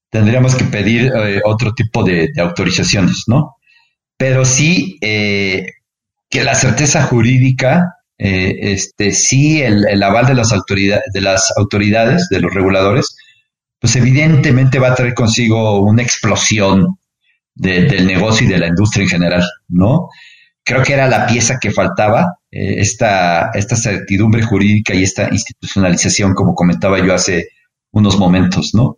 A: tendríamos que pedir eh, otro tipo de, autorizaciones, ¿no? Pero sí eh, que la certeza jurídica, este, sí el, aval de las, autoridades, de las autoridades, de los reguladores, pues evidentemente va a traer consigo una explosión del negocio y de la industria en general, ¿no? Creo que era la pieza que faltaba, esta, esta certidumbre jurídica y esta institucionalización, como comentaba yo hace unos momentos, ¿no?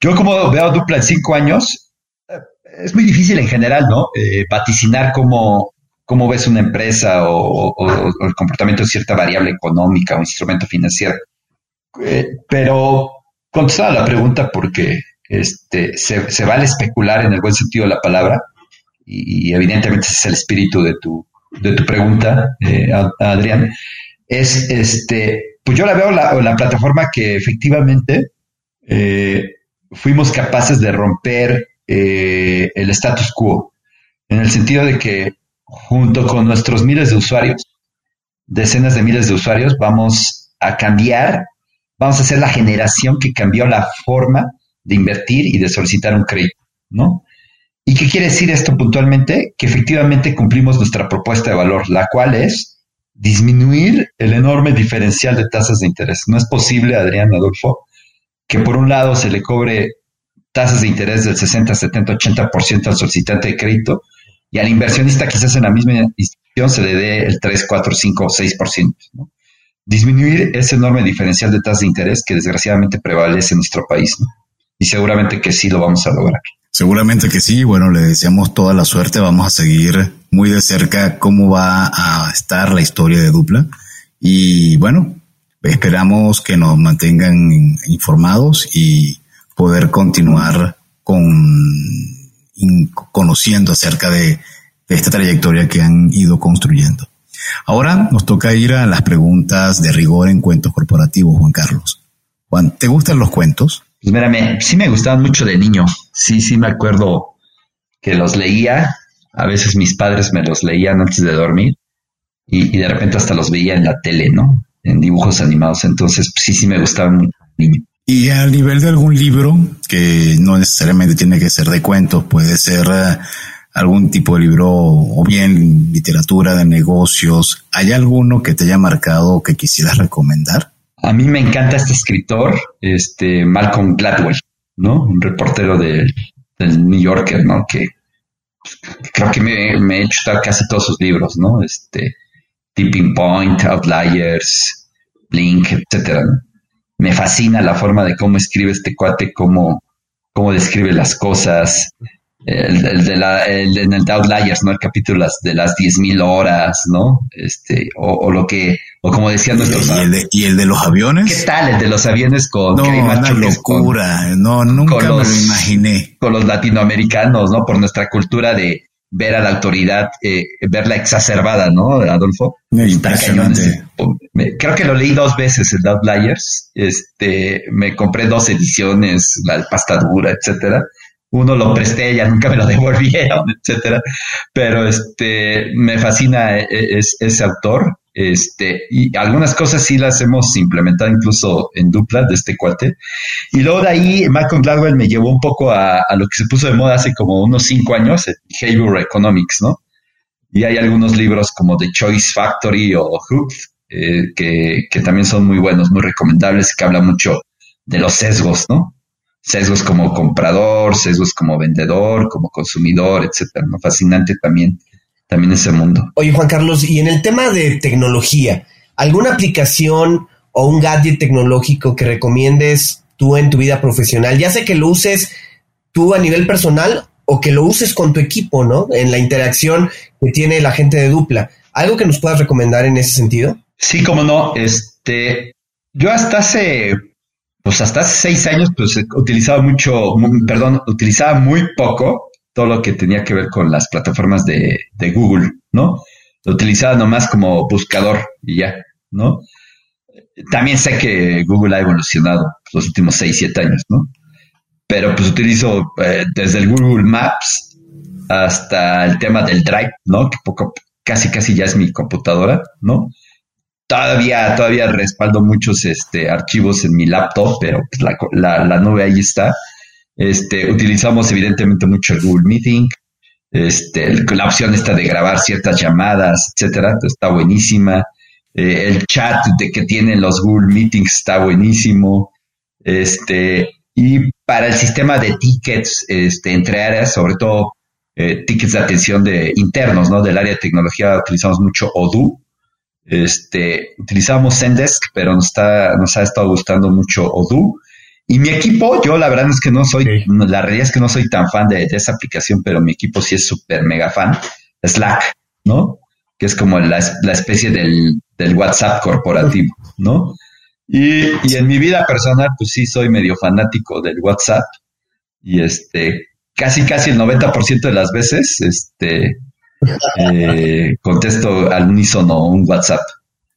A: Yo como veo dupla en cinco años, eh, es muy difícil en general, ¿no? Eh, vaticinar cómo, cómo ves una empresa o, el comportamiento de cierta variable económica o instrumento financiero. Eh, pero contestaba la pregunta porque este, se, vale especular en el buen sentido de la palabra y, evidentemente ese es el espíritu de tu, de tu pregunta, Adrián. Es este, pues yo la veo la, la plataforma que efectivamente fuimos capaces de romper eh, el status quo, en el sentido de que junto con nuestros miles de usuarios, decenas de miles de usuarios, vamos a cambiar, vamos a ser la generación que cambió la forma de invertir y de solicitar un crédito, ¿no? ¿Y qué quiere decir esto puntualmente? Que efectivamente cumplimos nuestra propuesta de valor, la cual es disminuir el enorme diferencial de tasas de interés. No es posible, Adrián Adolfo, que por un lado se le cobre tasas de interés del 60, 70, 80% al solicitante de crédito y al inversionista quizás en la misma institución se le dé el 3, 4, 5 o 6%. ¿no? Disminuir ese enorme diferencial de tasas de interés que desgraciadamente prevalece en nuestro país. ¿no? Y seguramente que sí lo vamos a lograr.
D: Seguramente que sí. Bueno, le deseamos toda la suerte. Vamos a seguir muy de cerca cómo va a estar la historia de Dupla. Y bueno, Esperamos que nos mantengan informados y poder continuar con conociendo acerca de, esta trayectoria que han ido construyendo. Ahora nos toca ir a las preguntas de rigor en cuentos corporativos, Juan Carlos. Juan, ¿te gustan los cuentos?
A: Pues mírame, sí me gustaban mucho de niño. Sí, sí me acuerdo que los leía. A veces mis padres me los leían antes de dormir y, de repente hasta los veía en la tele, ¿no? en dibujos animados. Entonces, sí, sí me gustaba mucho.
D: Y al nivel de algún libro, que no necesariamente tiene que ser de cuentos, puede ser eh, algún tipo de libro o bien literatura de negocios, ¿hay alguno que te haya marcado que quisieras recomendar?
A: A mí me encanta este escritor, este Malcolm Gladwell, ¿no? Un reportero del New Yorker, ¿no? Que creo que me, me he hecho casi todos sus libros, ¿no? Este, Tipping Point, Outliers, Blink, etcétera. Me fascina la forma de cómo escribe este cuate, cómo, cómo describe las cosas. El, de la, el, en el Outliers, ¿no? El capítulo de las 10.000 horas, ¿no? Este, o, lo que, o como decían nuestros...
D: ¿Y el, de, ¿Y el de los aviones?
A: ¿Qué tal? El de los aviones con...
D: No, una locura. no, nunca me lo imaginé.
A: Con los latinoamericanos, ¿no? Por nuestra cultura de, ver a la autoridad, eh, verla exacerbada, ¿no, Adolfo?
D: Impresionante.
A: Creo que lo leí dos veces, el Outliers. Este, me compré dos ediciones, la pasta dura, etcétera. Uno lo presté, ya nunca me lo <laughs> devolvieron, etcétera. Pero este, me fascina e, e, ese autor. Este, y algunas cosas sí las hemos implementado incluso en dupla de este cuate. Y luego de ahí, Malcolm Gladwell me llevó un poco a, lo que se puso de moda hace como unos cinco años, Behavior Economics, ¿no? Y hay algunos libros como The Choice Factory o Hooked, eh, que, que también son muy buenos, muy recomendables, que hablan mucho de los sesgos, ¿no? Sesgos como comprador, sesgos como vendedor, como consumidor, etcétera, ¿no? Fascinante también también ese mundo.
C: Oye, Juan Carlos, y en el tema de tecnología, ¿alguna aplicación o un gadget tecnológico que recomiendes tú en tu vida profesional? Ya sé que lo uses tú a nivel personal o que lo uses con tu equipo, ¿no? En la interacción que tiene la gente de dupla. ¿Algo que nos puedas recomendar en ese sentido?
A: Sí, como no. Este, yo hasta hace, pues hasta hace seis años, pues utilizaba mucho, perdón, utilizaba muy poco todo lo que tenía que ver con las plataformas de, Google, ¿no? Lo utilizaba nomás como buscador y ya, ¿no? También sé que Google ha evolucionado los últimos 6, 7 años, ¿no? Pero pues utilizo eh, desde el Google Maps hasta el tema del Drive, ¿no? Que poco, casi, casi ya es mi computadora, ¿no? Todavía, todavía respaldo muchos este, archivos en mi laptop, pero pues, la, la, la nube ahí está Este, utilizamos evidentemente mucho el Google Meeting, este, la opción esta de grabar ciertas llamadas, etcétera, está buenísima. Eh, el chat de que tienen los Google Meetings está buenísimo. Este, y para el sistema de tickets este, entre áreas, sobre todo eh, tickets de atención de internos, ¿no? Del área de tecnología utilizamos mucho Odoo. Este, utilizamos Zendesk, pero nos ha estado gustando mucho Odoo. Y mi equipo, yo la verdad es que no soy, la realidad es que no soy tan fan de, esa aplicación, pero mi equipo sí es súper mega fan. Slack, ¿no? Que es como la, especie del, del, WhatsApp corporativo, ¿no? Y, y, en mi vida personal, pues sí soy medio fanático del WhatsApp. Y este, casi, casi el 90% de las veces, este, eh, contesto al unísono un WhatsApp.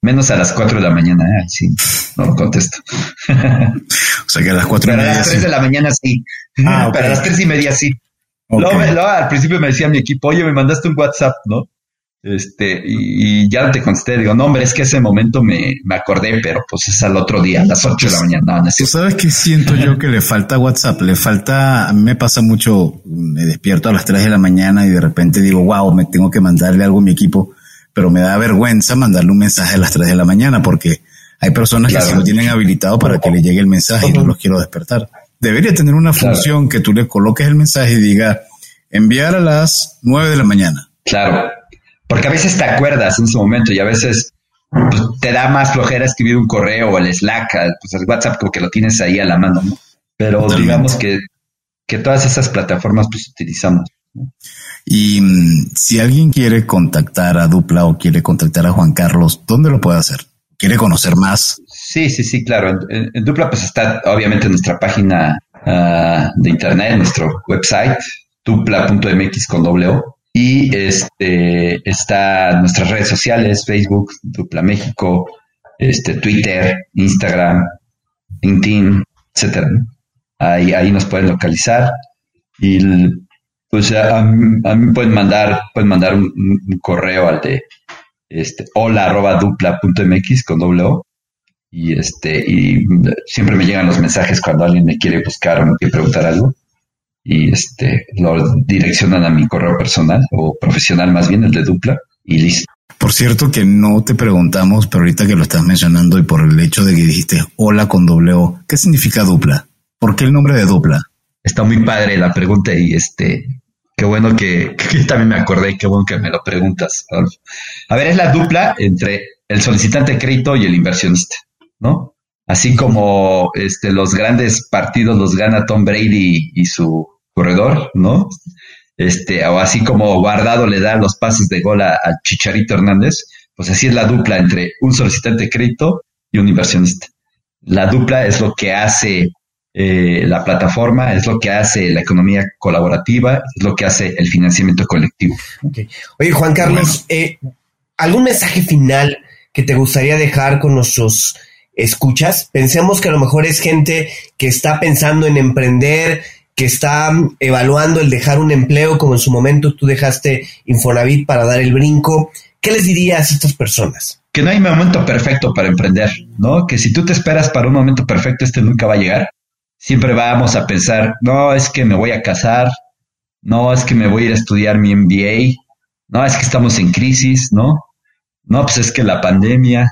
A: Menos a las 4 de la mañana, ¿eh? sí, no contesto. <laughs>
D: o sea que a las 4
A: y media. a las 3 de la mañana sí. Ah, <laughs> Pero a las 3 y media sí. Luego, al principio me decía mi equipo, oye, me mandaste un WhatsApp, ¿no? Este, y, ya te contesté, digo, no, hombre, es que ese momento me, me acordé, pero pues es al otro día, a las 8 de la mañana. No,
D: sabes qué siento yo que le falta WhatsApp? Le falta, a mí me pasa mucho, me despierto a las 3 de la mañana y de repente digo, wow, me tengo que mandarle algo a mi equipo, pero me da vergüenza mandarle un mensaje a las 3 de la mañana porque hay personas que se lo tienen habilitado para que le llegue el mensaje y no los quiero despertar. Debería tener una función que tú le coloques el mensaje y diga, enviar a las 9 de la mañana.
A: Claro porque a veces te acuerdas en ese momento y a veces pues, te da más flojera escribir un correo o el Slack, pues el WhatsApp como que lo tienes ahí a la mano, ¿no? Pero digamos que, que, todas esas plataformas pues utilizamos.
D: Y mm, si alguien quiere contactar a Dupla o quiere contactar a Juan Carlos, ¿dónde lo puede hacer? ¿Quiere conocer más?
A: Sí, sí, sí, claro. En, Dupla pues está obviamente nuestra página ah, de internet, nuestro website, dupla.mx con. Y este está nuestras redes sociales, Facebook, Dupla México, este, Twitter, Instagram, LinkedIn, etcétera. Ahí, ahí nos pueden localizar. Y pues a, mí pueden mandar, pueden mandar un, correo al de este hola arroba dupla punto mx con doble O. Y este, y siempre me llegan los mensajes cuando alguien me quiere buscar o me quiere preguntar algo y este lo direccionan a mi correo personal o profesional más bien, el de dupla, y listo.
D: Por cierto que no te preguntamos, pero ahorita que lo estás mencionando y por el hecho de que dijiste hola con doble O, ¿qué significa dupla? ¿Por qué el nombre de dupla?
A: Está muy padre la pregunta y este, qué bueno que, <laughs> también me acordé, qué bueno que me lo preguntas. A ver, es la dupla entre el solicitante de crédito y el inversionista, ¿no? Así como este, los grandes partidos los gana Tom Brady y su corredor, ¿no? Este, o así como Guardado le da los pases de gol a, Chicharito Hernández, pues así es la dupla entre un solicitante de crédito y un inversionista. La dupla es lo que hace eh, la plataforma, es lo que hace la economía colaborativa, es lo que hace el financiamiento colectivo.
C: Oye, Juan Carlos, eh, ¿algún mensaje final que te gustaría dejar con nuestros escuchas? Pensemos que a lo mejor es gente que está pensando en emprender, que está evaluando el dejar un empleo, como en su momento tú dejaste Infonavit para dar el brinco. ¿Qué les dirías a estas personas?
A: Que no hay momento perfecto para emprender, ¿no? Que si tú te esperas para un momento perfecto, este nunca va a llegar. Siempre vamos a pensar, no, es que me voy a casar, no, es que me voy a ir a estudiar mi MBA, no, es que estamos en crisis, ¿no? No, pues es que la pandemia,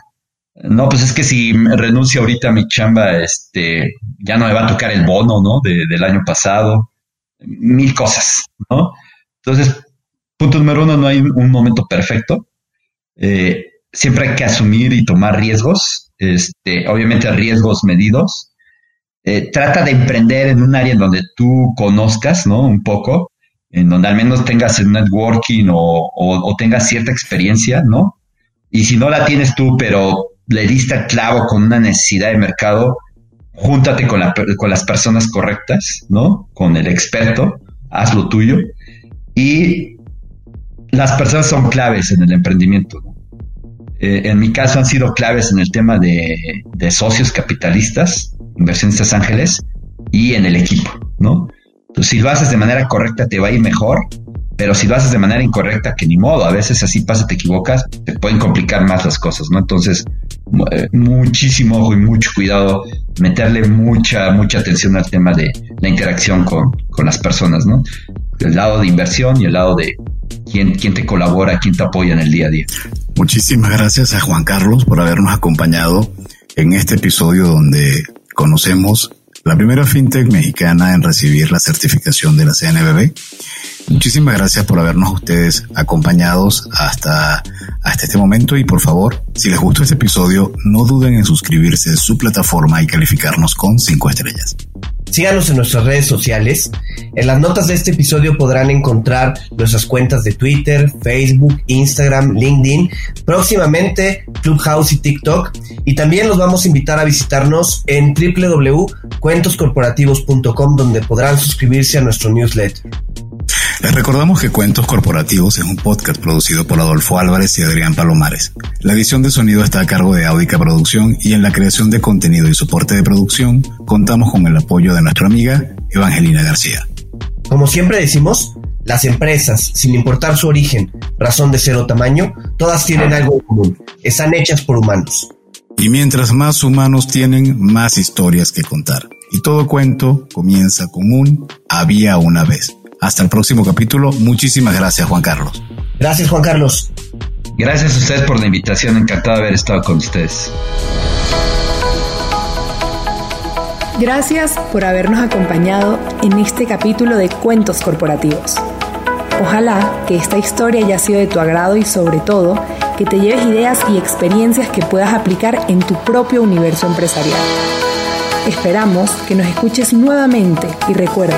A: no, pues es que si renuncio ahorita a mi chamba, este, ya no me va a tocar el bono, ¿no? del año pasado, mil cosas, ¿no? Entonces, punto número uno, no hay un momento perfecto. Eh, siempre hay que asumir y tomar riesgos, este, obviamente riesgos medidos. Eh, trata de emprender en un área en donde tú conozcas, ¿no? Un poco, en donde al menos tengas el networking o, o tengas cierta experiencia, ¿no? Y si no la tienes tú, pero le diste al clavo con una necesidad de mercado, júntate con, con las personas correctas, ¿no? Con el experto, haz lo tuyo. Y las personas son claves en el emprendimiento. Eh, en mi caso han sido claves en el tema de, de, socios capitalistas, inversionistas ángeles y en el equipo, ¿no? Entonces, si lo haces de manera correcta te va a ir mejor pero si lo haces de manera incorrecta, que ni modo, a veces así pasa, te equivocas, te pueden complicar más las cosas, ¿no? Entonces, eh, muchísimo ojo y mucho cuidado, meterle mucha, mucha atención al tema de la interacción con, con las personas, ¿no? El lado de inversión y el lado de quién, quién te colabora, quién te apoya en el día a día.
D: Muchísimas gracias a Juan Carlos por habernos acompañado en este episodio donde conocemos la primera fintech mexicana en recibir la certificación de la CNBB. Muchísimas gracias por habernos ustedes acompañados hasta, hasta este momento y por favor, si les gustó este episodio, no duden en suscribirse a su plataforma y calificarnos con 5 estrellas.
C: Síganos en nuestras redes sociales. En las notas de este episodio podrán encontrar nuestras cuentas de Twitter, Facebook, Instagram, LinkedIn, próximamente Clubhouse y TikTok. Y también los vamos a invitar a visitarnos en www.cuentoscorporativos.com donde podrán suscribirse a nuestro newsletter.
D: Les recordamos que Cuentos Corporativos es un podcast producido por Adolfo Álvarez y Adrián Palomares. La edición de sonido está a cargo de Audica Producción y en la creación de contenido y soporte de producción contamos con el apoyo de nuestra amiga Evangelina García.
C: Como siempre decimos, las empresas, sin importar su origen, razón de ser o tamaño, todas tienen algo en común. Están hechas por humanos.
D: Y mientras más humanos tienen, más historias que contar. Y todo cuento comienza con un había una vez. Hasta el próximo capítulo. Muchísimas gracias, Juan Carlos.
C: Gracias, Juan Carlos.
A: Gracias a ustedes por la invitación. Encantado de haber estado con ustedes.
B: Gracias por habernos acompañado en este capítulo de Cuentos Corporativos. Ojalá que esta historia haya sido de tu agrado y sobre todo que te lleves ideas y experiencias que puedas aplicar en tu propio universo empresarial. Esperamos que nos escuches nuevamente y recuerda,